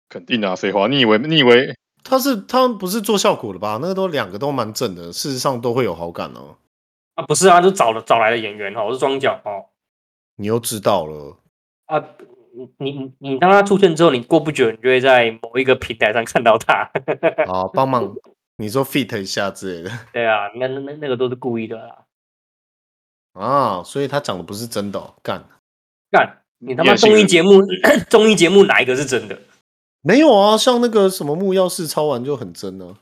肯定啊，废话，你以为你以为他是他们不是做效果的吧？那个都两个都蛮正的，事实上都会有好感哦。啊，不是啊，就找了找来的演员哦，我是装脚哦。你又知道了啊？你你你当他出现之后，你过不久你就会在某一个平台上看到他。好，帮忙你说 fit 一下之类的。对啊，那那那个都是故意的啦。啊，所以他讲的不是真的，哦，干干，你他妈综艺节目综艺节目哪一个是真的？没有啊，像那个什么木曜4超玩就很真呢，啊。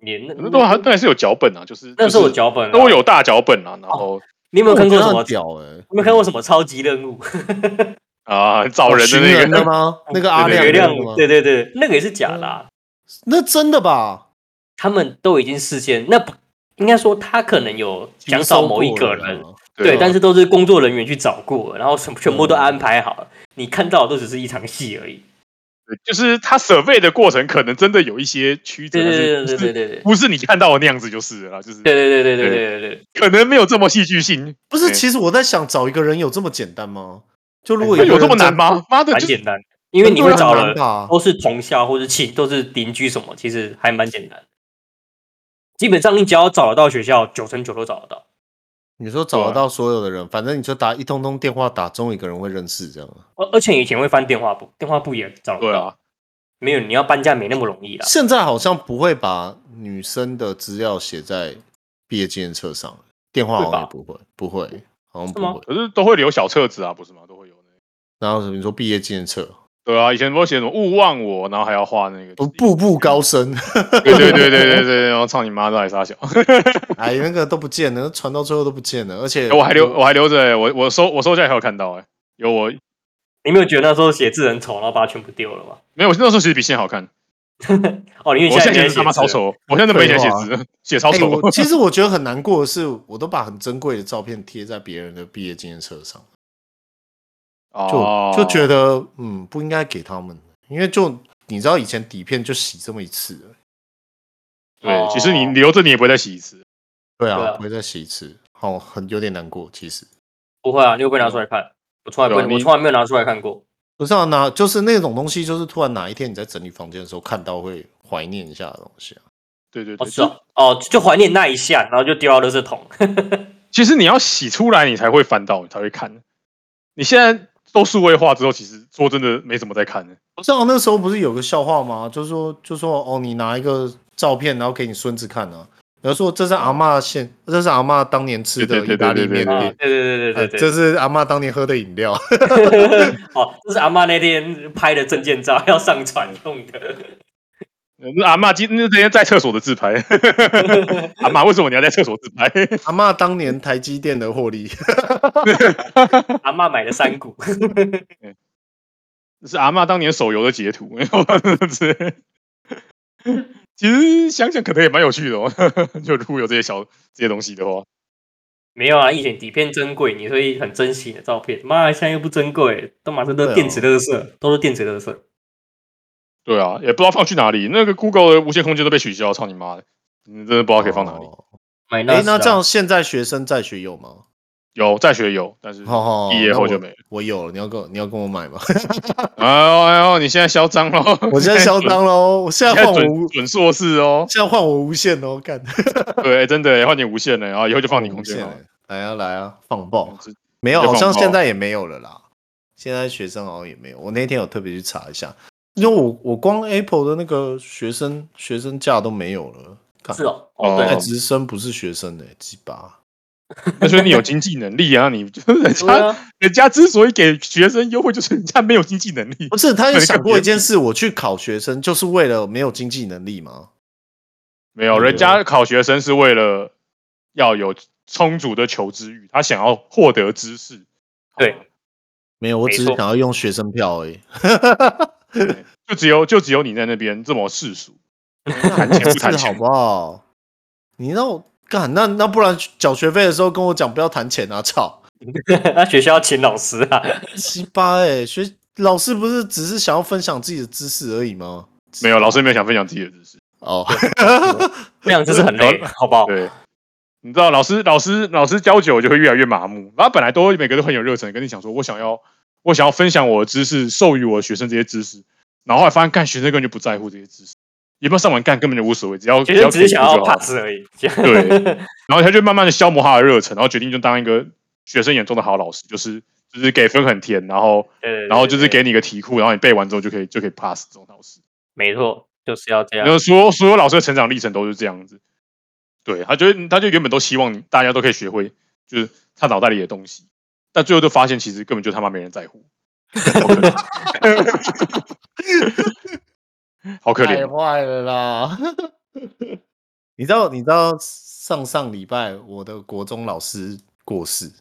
你那那都还那还是有脚本啊，就是那是有脚本，都有大脚本啊。然后你有没有看过什么屌？哎，有没有看过什么超级任务 啊？找人的那个吗？那个阿亮，对对对，那个也是假的。那真的吧？他们都已经事先，那不应该说他可能有讲少某一个人。对，但是都是工作人员去找过，然后全全部都安排好了。你看到的都只是一场戏而已，就是他设备的过程可能真的有一些曲折，对对对对对，不是你看到的那样子就是了，就是对对对对对对对，可能没有这么戏剧性。不是，其实我在想，找一个人有这么简单吗？就如果有这么难吗？妈的，蛮简单，因为你会找了都是同校或者亲都是邻居什么，其实还蛮简单。基本上你只要找得到学校，九成九都找得到。你说找得到所有的人，反正你就打一通通电话打，总有一个人会认识这样。而而且以前会翻电话簿，电话簿也找得到。对啊，没有，你要搬家没那么容易啦。现在好像不会把女生的资料写在毕业纪念册上，电话好像也不会，不会，好像不会。可是都会留小册子啊，不是吗？都会有那然后你说毕业纪念册，对啊，以前不是写什么勿忘我，然后还要画那个步步高升。对对对对对对，然后操你妈，都还杀小。哎，那个都不见了，传到最后都不见了，而且我还留我还留着、欸，我我收我收下来还有看到哎、欸，有我。你没有觉得那时候写字很丑，然后把它全部丢了吗？没有，我那时候其实比现在好看。哦，因为我现在写写他妈超丑，我现在都没钱写字，写超丑、欸。其实我 觉得很难过的是，我都把很珍贵的照片贴在别人的毕业纪念册上，就、哦、就觉得嗯不应该给他们，因为就你知道以前底片就洗这么一次了。对，其实你留着你也不会再洗一次。对啊，对啊不会再洗一次，好，很有点难过。其实不会啊，你有被拿出来看？我从来不，我从来没有拿出来看过。不是啊，拿就是那种东西，就是突然哪一天你在整理房间的时候看到，会怀念一下的东西啊。对对对，哦，是哦，哦，就怀念那一下，然后就丢到垃圾桶。其实你要洗出来，你才会翻到，你才会看。你现在都数位化之后，其实说真的没怎么在看的。不是啊，那时候不是有个笑话吗？就是说，就说哦，你拿一个照片，然后给你孙子看啊。然后说，这是阿妈现，这是阿妈当年吃的意大利面店，对对对对对，这是阿妈当年喝的饮料。哦，这是阿妈那天拍的证件照，要上传用的。那阿嬷今那天在厕所的自拍。阿嬷，为什么你要在厕所自拍？阿嬷当年台积电的获利。阿嬷买的山谷。这是阿嬷当年手游的截图。其实想想可能也蛮有趣的哦，就如果有这些小这些东西的话，没有啊，以前底片珍贵，你会很珍惜你的照片。妈，现在又不珍贵，都马上都电子垃圾，都是电子垃圾。对啊，也不知道放去哪里。那个 Google 的无限空间都被取消，操你妈的！你真的不知道可以放哪里。哎、哦，那这样现在学生在学有吗？有在学有，但是毕业后就没了。哦、我，我有了，你要跟你要跟我买吗？哎呦哎呦，你现在嚣张喽！我现在嚣张喽！我现在换我准硕士哦，现在换我无限哦，干！对，真的换你无限了，然后以后就放你空间了。来啊来啊，放爆！没有，好像现在也没有了啦。现在学生好像也没有。我那天有特别去查一下，因为我我光 Apple 的那个学生学生价都没有了。是哦，哦，对，直升不是学生的鸡巴。那所以你有经济能力啊！你就人家，啊、人家之所以给学生优惠，就是人家没有经济能力。不是，他有想过一件事：我去考学生，就是为了没有经济能力吗？没有，人家考学生是为了要有充足的求知欲，他想要获得知识。对，没有，我只是想要用学生票而已。就只有就只有你在那边这么世俗，谈钱不谈钱，好不好？你让我。干那那不然缴学费的时候跟我讲不要谈钱啊！操，那学校要请老师啊？七八哎，学老师不是只是想要分享自己的知识而已吗？没有，老师没有想分享自己的知识哦，分享知识很累，好不好？对，你知道老师老师老师教久就会越来越麻木，然后本来都每个都很有热忱，跟你讲说我想要我想要分享我的知识，授予我的学生这些知识，然后后来发现干学生根本就不在乎这些知识。有没有上完干根本就无所谓，只要只要只是想要 pass 而已。对，然后他就慢慢的消磨他的热忱，然后决定就当一个学生眼中的好老师，就是就是给分很甜，然后然后就是给你一个题库，然后你背完之后就可以就可以 pass 这种老师。没错，就是要这样。所有所有老师的成长历程都是这样子。对，他觉得他就原本都希望大家都可以学会，就是他脑袋里的东西，但最后就发现其实根本就他妈没人在乎。好可怜，太坏了啦！你知道，你知道上上礼拜我的国中老师过世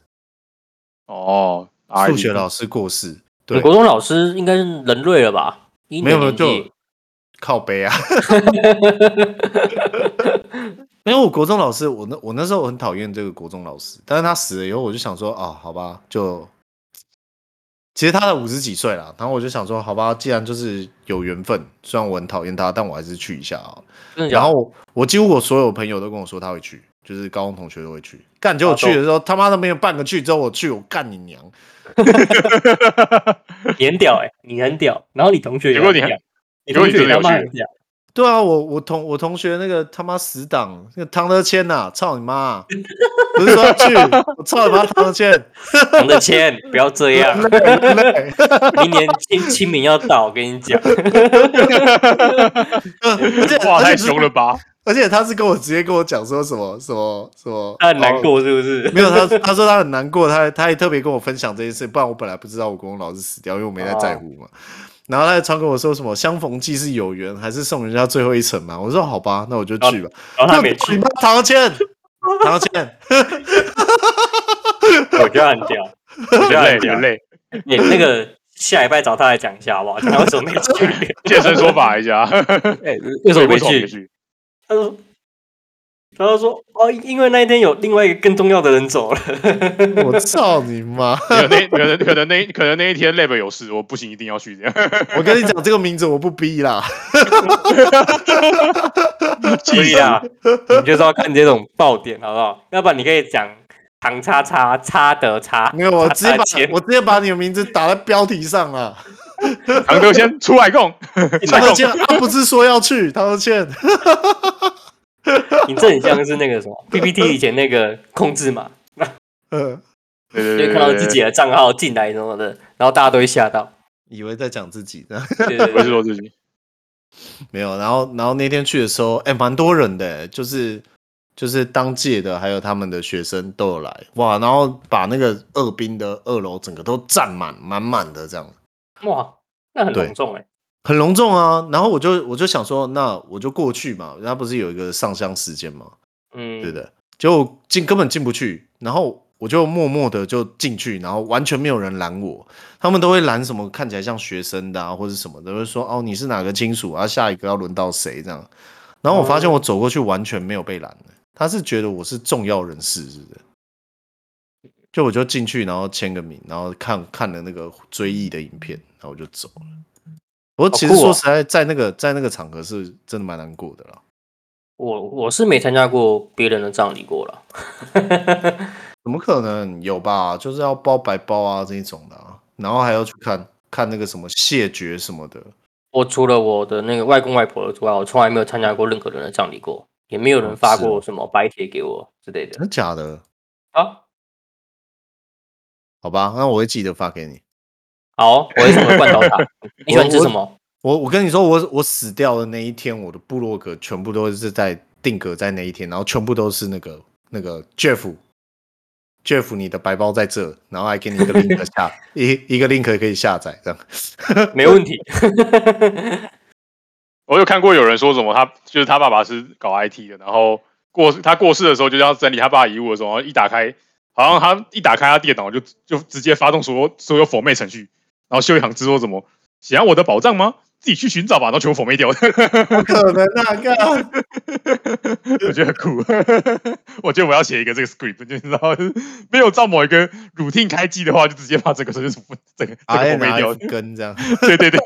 哦，数学老师过世。对，国中老师应该是人瑞了吧？没有没有，就靠背啊！因为我国中老师，我那我那时候很讨厌这个国中老师，但是他死了以后，我就想说，啊，好吧，就其实他的五十几岁了，然后我就想说，好吧，既然就是有缘分，虽然我很讨厌他，但我还是去一下啊。然后我，我几乎我所有朋友都跟我说他会去，就是高中同学都会去。干，结果去的时候，他妈都没有半个去，之后我去，我干你娘！你很屌哎、欸，你很屌，然后你同学也很屌，你同学他妈很屌。对啊，我我同我同学那个他妈死党，那个唐德谦呐，操你妈！不是说要去，我操你妈唐德谦，唐德谦，不要这样。明年清清明要到，我跟你讲。而且哇，太凶了吧！而且他是跟我直接跟我讲说什么什么什么，他很难过是不是？没有，他他说他很难过，他他还特别跟我分享这件事，不然我本来不知道我公公老是死掉，因为我没在在乎嘛。然后他还传给我说什么相逢即是有缘，还是送人家最后一程嘛？我说好吧，那我就去吧。然后他没去。唐谦，唐谦，我觉得很屌，我觉得很屌。累。你那个下礼拜找他来讲一下好不好？他为什么没去？现身说法一下。哎，为什么没去？他说。然后说哦，因为那一天有另外一个更重要的人走了。我操你妈！可能可能可能那可能那一天 lab 有事，我不行，一定要去这样。我跟你讲这个名字我不逼啦。可以啊，你就是要看这种爆点，好不好？要不然你可以讲唐叉叉叉德叉。没有，我直接把我直接把你的名字打在标题上了。唐德先出来供，唐德谦他不是说要去，唐德谦。你这很像是那个什么 PPT 以前那个控制嘛？嗯，对对对，就看到自己的账号进来什么的，然后大家都会吓到，以为在讲自己的，对对对，不是说自己。没有，然后然后那天去的时候，哎，蛮多人的，就是就是当届的，还有他们的学生都有来，哇，然后把那个二兵的二楼整个都占满满满的这样，哇，那很隆重哎。很隆重啊，然后我就我就想说，那我就过去嘛，人家不是有一个上香时间嘛，嗯，对的，就进根本进不去，然后我就默默的就进去，然后完全没有人拦我，他们都会拦什么看起来像学生的啊，或者什么的，都会说哦，你是哪个亲属啊，下一个要轮到谁这样，然后我发现我走过去完全没有被拦，他是觉得我是重要人士是不是？就我就进去，然后签个名，然后看看了那个追忆的影片，然后我就走了。我其实说实在，在那个在那个场合是真的蛮难过的啦。我我是没参加过别人的葬礼过了，怎么可能有吧？就是要包白包啊这一种的啊，然后还要去看看那个什么谢绝什么的。我除了我的那个外公外婆之外，我从来没有参加过任何人的葬礼过，也没有人发过什么白帖给我之类的。真的假的？啊？好吧，那我会记得发给你。好，我为什么会灌到他？你喜欢吃什么？我我，跟你说，我我死掉的那一天，我的部落格全部都是在定格在那一天，然后全部都是那个那个 Jeff Jeff，你的白包在这，然后还给你一个 link 下一一个 link 可以下载，这样没问题。我有看过有人说什么，他就是他爸爸是搞 IT 的，然后过他过世的时候，就要整理他爸遗物的时候，一打开，好像他一打开他电脑，就就直接发动所有所有 format 程序。然后修一行字说什么？想要我的宝藏吗？自己去寻找吧。然后全部 format 掉。不可能啊！我觉得很酷。我觉得我要写一个这个 script，就你知道，没有照某一个 routine 开机的话，就直接把这个说就是这个这个 format 掉。跟这样。对对对。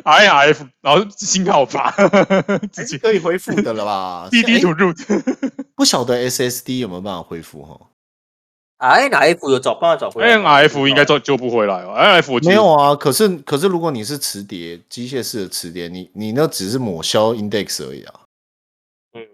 IRF，然后信号法，自己可以恢复的了吧？DD to root。不晓得 SSD 有没有办法恢复哈？哎，NRF 有找办法找回来？NRF 应该救救不回来哦。NRF 没有啊，可是可是如果你是磁碟，机械式的磁碟，你你那只是抹消 index 而已啊。嗯，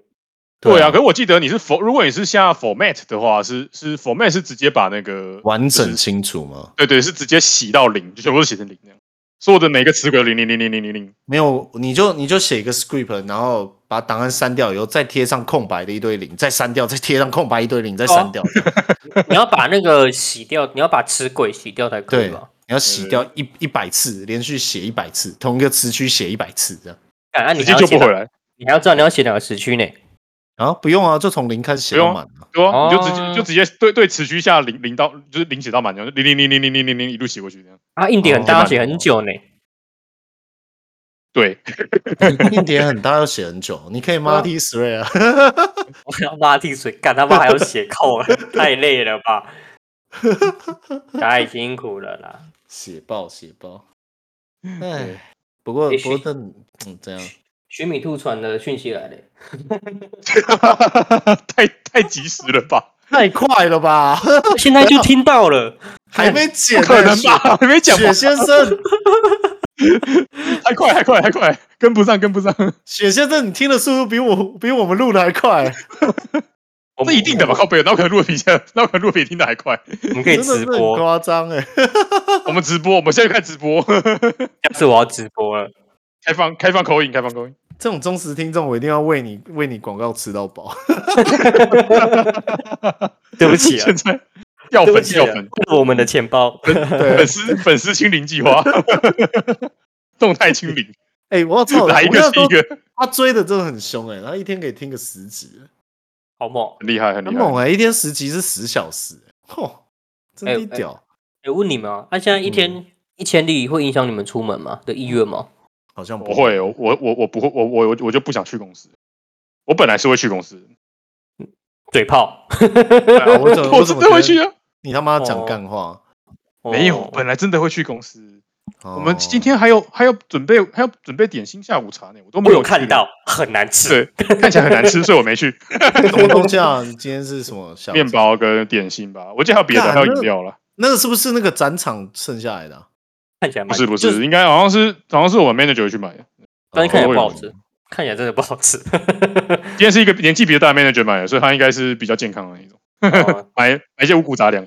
对啊。可是我记得你是 for，如果你是下 format 的话，是是 format 是直接把那个完整清除吗？对对，是直接洗到零，就全部都写成零那样。所有的每个词轨零零零零零零零，没有，你就你就写一个 script，然后把档案删掉以后，再贴上空白的一堆零，再删掉，再贴上空白一堆零，再删掉。哦、你要把那个洗掉，你要把词轨洗掉才可以吧？你要洗掉一一百次，连续写一百次，同一个词区写一百次，这样。啊，你直接救不回来。你还要知道你要写哪个词区呢？啊，不用啊，就从零开始写到满。对啊，你就直接就直接对对词区下零零到就是零写到满，然后零零零零零零零零一路写过去这样。啊，硬点很大，写很久呢。对，硬碟很大，要写很久。你可以 multi thread 啊，我要 multi thread，干他妈还要写扣，太累了吧？太辛苦了啦！写爆写爆。哎，不过不过这嗯怎样？徐米兔传的讯息来了，太太及时了吧？太快了吧？现在就听到了，还没剪，可能吧？还没讲。雪先生，太快，太快，太快，跟不上，跟不上。雪先生，你听的速度比我比我们录的还快，这一定的吧？靠北，那我可能录的比现，那我可能录比听的还快。我们可以直播，夸张哎！我们直播，我们现在开直播。下次我要直播了。开放开放口音，开放口音。这种忠实听众，我一定要为你为你广告吃到饱。对不起啊，现在要粉掉粉，我们的钱包。粉丝粉丝清零计划，动态清零。哎，我操，来一个是一个。他追的真的很凶哎，他一天可以听个十集，好猛，很厉害，很猛哎！一天十集是十小时，嚯，真的屌。哎，问你们啊，那现在一天一千里会影响你们出门吗？的意愿吗？好像不会，我我我不会，我我我就不想去公司。我本来是会去公司，嘴炮。我怎我真的会去啊？你他妈讲干话？没有，本来真的会去公司。我们今天还有还要准备还要准备点心下午茶呢，我都没有看到，很难吃。对，看起来很难吃，所以我没去。什么东西啊？你今天是什么？面包跟点心吧。我记得还有别的，还有饮料了。那个是不是那个展场剩下来的？看起来不是不是，应该好像是好像是我们 manager 去买的，但是看起来不好吃，看起来真的不好吃。今天是一个年纪比较大的 manager 买的，所以他应该是比较健康的那种，买买一些五谷杂粮。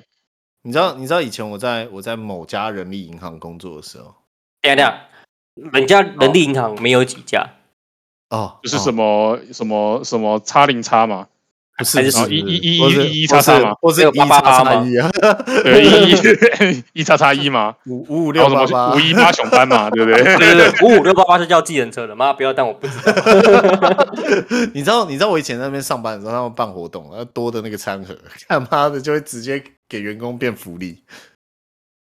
你知道你知道以前我在我在某家人力银行工作的时候，等下人家人力银行没有几家哦，就是什么什么什么叉零叉嘛。不是，一一一一一叉叉吗？或是八八叉一啊？对，一一一叉叉一吗？五五五六八八，五一八熊班嘛，对不对？对对对，五五六八八是叫计程车的，妈不要当我不知道。你知道你知道我以前在那边上班的时候，他们办活动，然后多的那个餐盒，他妈的就会直接给员工变福利。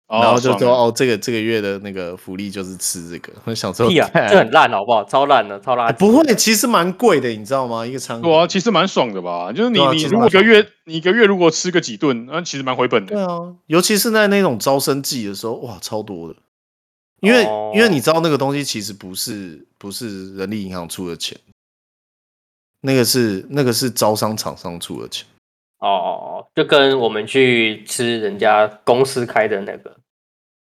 然后就说哦，这个这个月的那个福利就是吃这个。我想说，屁啊，这很烂，好不好？超烂的，超烂。不会，其实蛮贵的，你知道吗？一个餐对啊，其实蛮爽的吧？就是你你如果一个月你一个月如果吃个几顿，那其实蛮回本的。对啊，尤其是在那种招生季的时候，哇，超多的。因为因为你知道那个东西其实不是不是人力银行出的钱，那个是那个是招商厂商出的钱。哦哦哦，就跟我们去吃人家公司开的那个。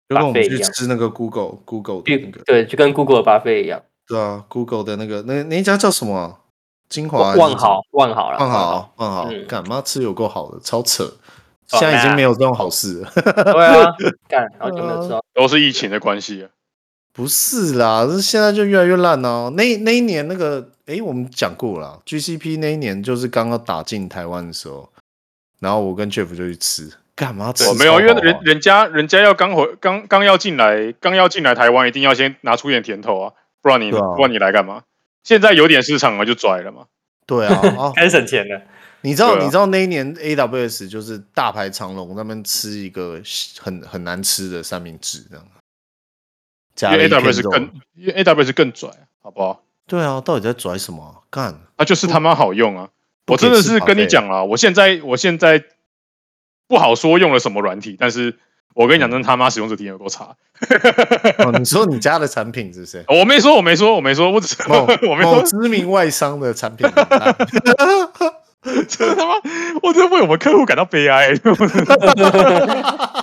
就跟我们去吃那个 Google Google 的那个，对，就跟 Google 的 buffet 一样。对啊，Google 的那个那那一家叫什么？金华万豪，万豪了，万豪，万豪，干嘛吃有够好的，超扯！现在已经没有这种好事了。对啊，干，好久没有吃到，都是疫情的关系啊。不是啦，这现在就越来越烂哦。那那一年那个，哎，我们讲过了，GCP 那一年就是刚刚打进台湾的时候，然后我跟 Jeff 就去吃。干嘛吃？我没有，因为人人家人家要刚回刚刚要进来，刚要进来台湾，一定要先拿出点甜头啊，不然你不然你来干嘛？现在有点市场了就拽了嘛。对啊，开始省钱了。你知道你知道那一年 AWS 就是大排长龙，那边吃一个很很难吃的三明治这样。因为 AWS 更因为 AWS 更拽，好不好？对啊，到底在拽什么？干，啊就是他妈好用啊！我真的是跟你讲啊，我现在我现在。不好说用了什么软体，但是我跟你讲，真他妈使用者体验有多差。你说你家的产品是不是？我没说，我没说，我没说，我只是某 我没说某知名外商的产品。真的吗？我真的为我们客户感到悲哀。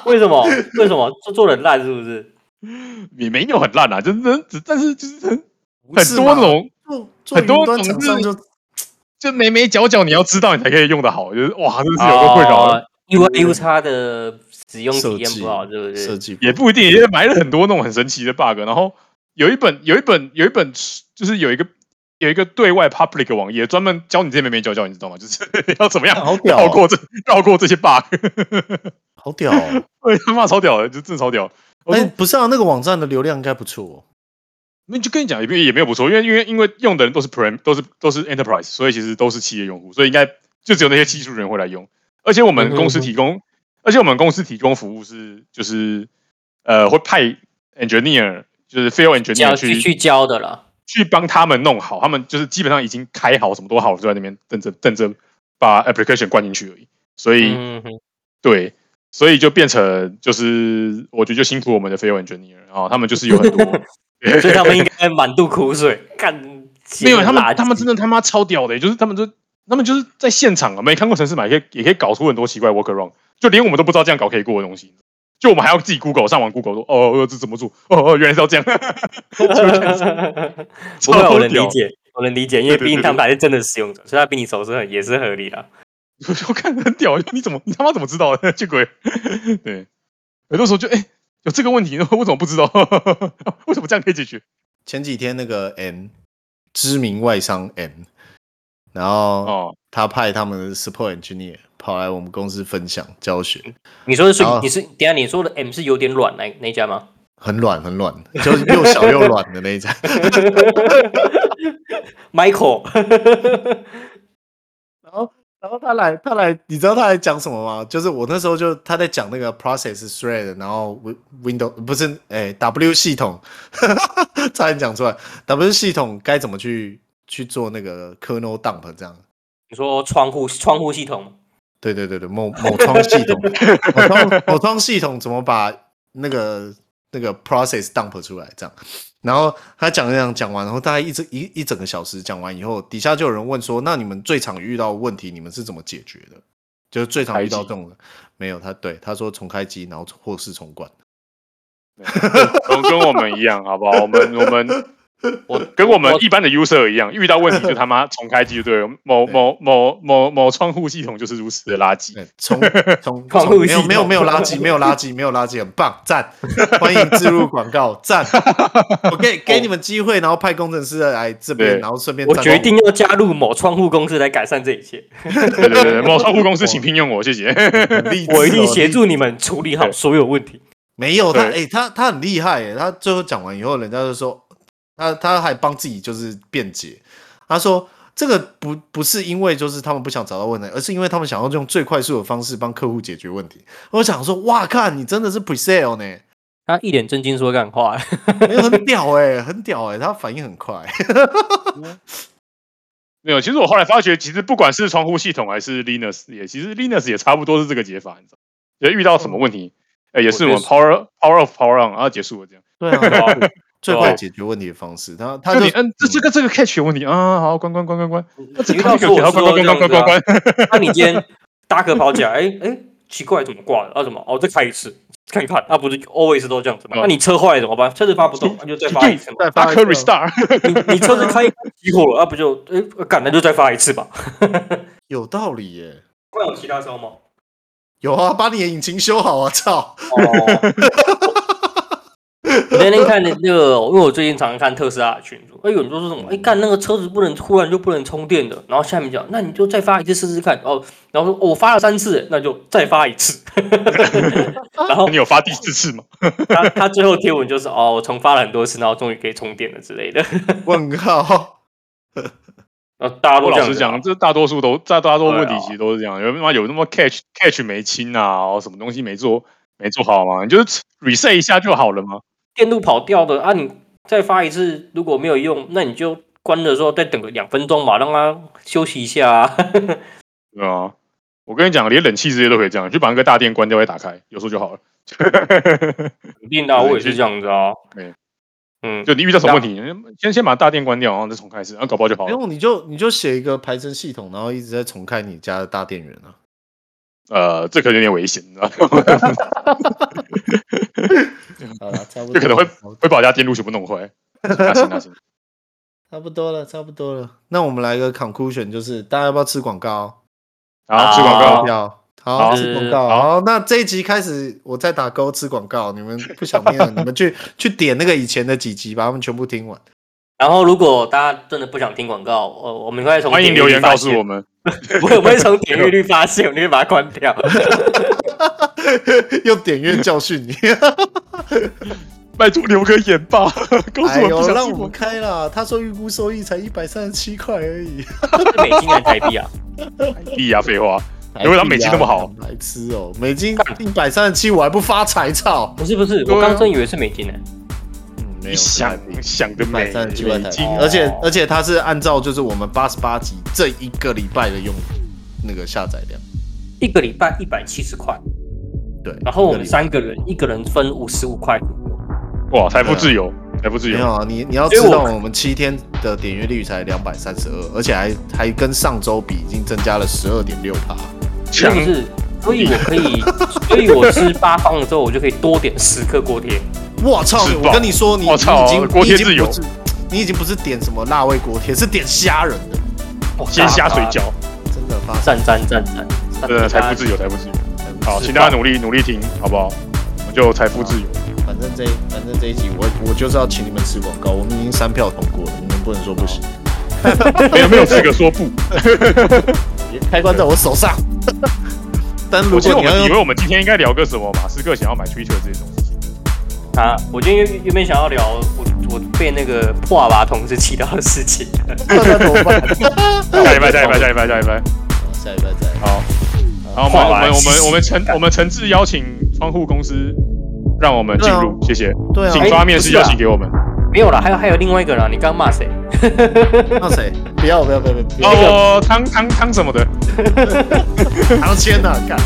为什么？为什么做做的很烂？是不是？也没有很烂啊，真真只但是就是很很多种很多种就就眉眉角角，你要知道你才可以用得好。就是哇，真的是有个困扰。U U 叉的使用体验不好，对不对？设计也不一定，因为埋了很多那种很神奇的 bug。然后有一本有一本有一本就是有一个有一个对外 public 网页，专门教你这些眉眉角角，你知道吗？就是 要怎么样绕过这绕过这些 bug。好屌！哎，他妈超屌的，就真的超屌。哎，不是啊，那个网站的流量应该不错。那就跟你讲，也也没有不错，因为因为因为用的人都是 prime，都是都是 enterprise，所以其实都是企业用户，所以应该就只有那些技术人会来用。而且我们公司提供，而且我们公司提供服务是，就是呃，会派 engineer 就是 field engineer 去去教的了，去帮他们弄好，他们就是基本上已经开好，什么都好了，就在那边等着等着把 application 灌进去而已。所以，嗯、对，所以就变成就是我觉得就辛苦我们的 field engineer，然后他们就是有很多，所以他们应该满肚苦水干。没有，他们他们真的他妈超屌的，就是他们就他们就是在现场啊，没看过程式嘛，也可以也可以搞出很多奇怪 workaround，就连我们都不知道这样搞可以过的东西。就我们还要自己 Google 上网 Google 说，哦，这怎么做？哦哦，原来是要这样。不会，我能理解，我能理解，因为毕竟他们还是真的使用者，所以他比你熟是很也是合理的。我看很屌，你怎么你他妈怎么知道的？见鬼！对，有的时候就哎、欸，有这个问题，我怎么不知道？为什么这样可以解决？前几天那个 M 知名外商 M，然后哦，他派他们的 support engineer。跑来我们公司分享教学。你说的是你是等下你说的 M 是有点软那那家吗？很软很软，就是又小又软的那一家。Michael，然后然后他来他来，你知道他来讲什么吗？就是我那时候就他在讲那个 process thread，然后 Windows 不是哎、欸、W 系统，差点讲出来 W 系统该怎么去去做那个 kernel dump 这样？你说窗户窗户系统？对对对对，某某窗系统，某窗某窗系统怎么把那个那个 process dump 出来？这样，然后他讲这样讲完，然后大概一整一一整个小时讲完以后，底下就有人问说：“那你们最常遇到问题，你们是怎么解决的？”就是最常遇到这种的，没有他对他说重开机，然后或是重灌，跟跟我们一样，好不好？我们我们。我跟我们一般的 user 一样，遇到问题就他妈重开机就对了。某某某某某窗户系统就是如此的垃圾。重 重窗户系统没有没有没有垃圾，没有垃圾，没有垃圾，很棒，赞！欢迎置入广告，赞！我给给你们机会，然后派工程师来这边，然后顺便我决定要加入某窗户公司来改善这一切。对对对，某窗户公司请聘用我，谢谢。我一定协助你们处理好所有问题。没有他，哎，他他很厉害，哎，他最后讲完以后，人家就说。他他还帮自己就是辩解，他说这个不不是因为就是他们不想找到问题，而是因为他们想要用最快速的方式帮客户解决问题。我想说，哇，看你真的是 pre-sale 呢？他一脸正经说干话，没有很屌哎、欸，很屌哎、欸，他反应很快。没有，其实我后来发觉，其实不管是窗户系统还是 Linux 也，其实 Linux 也差不多是这个解法，你知道？就遇到什么问题，哎、嗯，也是我们 power power off power on，然后结束了这样。对啊。最快解决问题的方式，他他就嗯，这这个这个 catch 有问题啊，好，关关关关关，遇到说关关关关关关关，那你今天大哥跑起来，哎哎，奇怪，怎么挂了？啊，怎么？哦，再开一次，看一看，那不是 always 都这样子吗？那你车坏了怎么办？车子发不动，那就再发一次嘛，大哥 restart，你你车子开熄火了，那不就哎，干，那就再发一次吧。有道理耶。会有其他招吗？有啊，把你的引擎修好啊！操。我那天看那个，因为我最近常常看特斯拉的群组，哎，有人说是什么？哎，干那个车子不能突然就不能充电的，然后下面讲，那你就再发一次试试看。哦，然后说我发了三次，那就再发一次。然后你有发第四次吗？他他最后贴文就是哦，我重发了很多次，然后终于可以充电了之类的。问号。大家都老实讲，这大多数都大大多数问题其实都是这样，有他妈有那么 catch catch 没清啊，什么东西没做没做好吗？你就是 reset 一下就好了吗？电路跑掉的啊，你再发一次，如果没有用，那你就关的时候再等个两分钟嘛，让它休息一下啊。对啊，我跟你讲，连冷气这些都可以这样，就把那个大电关掉再打开，有时候就好了。肯定的，我也是这样子啊。对，嗯，就你遇到什么问题，先先把大电关掉，然后再重开一次，然后搞不好就好了。不用，你就你就写一个排程系统，然后一直在重开你家的大电源啊。呃，这可能有点危险，你知道 好了，差不多，就可能会会把家电路全部弄坏。那行那行，差不多了，差不多了。那我们来个 conclusion，就是大家要不要吃广告？好，吃广告，要好吃广告。好，那这一集开始，我再打勾吃广告。你们不想听了，你们去去点那个以前的几集，把他们全部听完。然后，如果大家真的不想听广告，我我们会从欢迎留言告诉我们，我会不会从点阅率发现，我就会把它关掉。用点阅教训你，拜托留个言吧，告诉我们不想听。让我们开了。他说预估收益才一百三十七块而已，是美金还是台币啊？台币啊，废话，因为他美金那么好，白痴哦，美金一百三十七，我还不发财，操！不是不是，我刚真以为是美金呢。没想想的美三十七块台币金，而且而且它是按照就是我们八十八集这一个礼拜的用那个下载量，一个礼拜一百七十块，对，然后我们三个人一个人分五十五块左右。哇，财富自由，财富自由，没有啊，你你要知道我们七天的点阅率才两百三十二，而且还还跟上周比已经增加了十二点六趴。是不是？所以我可以，所以我吃八方的时候，我就可以多点十颗锅贴。我操！我跟你说，你我操你已经锅贴你已经自由不是你已经不是点什么辣味锅贴，是点虾仁的，哇鲜虾水饺，真的发赞赞赞赞！对财富自由，财富自由。好，请大家努力努力听，好不好？我们就财富自由。反正这反正这一集我我就是要请你们吃广告，我们已经三票通过了，你们不能说不行。没有没有资格说不。开关在我手上。但如我其实我们以为果你要用我们今天应该聊个什么马斯克想要买 Twitter 这种。啊，我今天原原本想要聊我我被那个破瓦同事气到的事情。那怎么办？下礼拜，下礼拜，下礼拜，下礼拜。下礼拜再好。好，我们我们我们我们诚我们诚挚邀请窗户公司让我们进入，谢谢。对啊请发面试邀请给我们。没有了，还有还有另外一个人，你刚刚骂谁？骂谁？不要不要不要不要！哦，汤汤汤什么的，唐谦呐，干！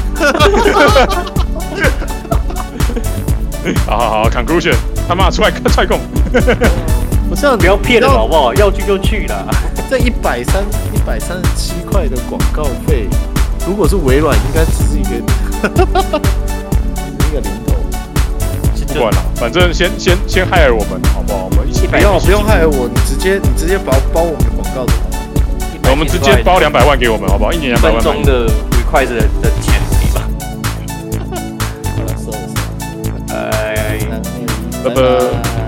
好好好，conclusion，他妈出来踹共，不是啊，不要骗人好不好？要去就去啦。这一百三一百三十七块的广告费，如果是微软，应该只是一个一个零头。不管了，反正先先先 hire 我们，好不好？我们一起不要不用害我，你直接你直接包包我们的广告就好。我们直接包两百万给我们，好不好？一年两百万。分钟的 request 的的钱 Bye bye.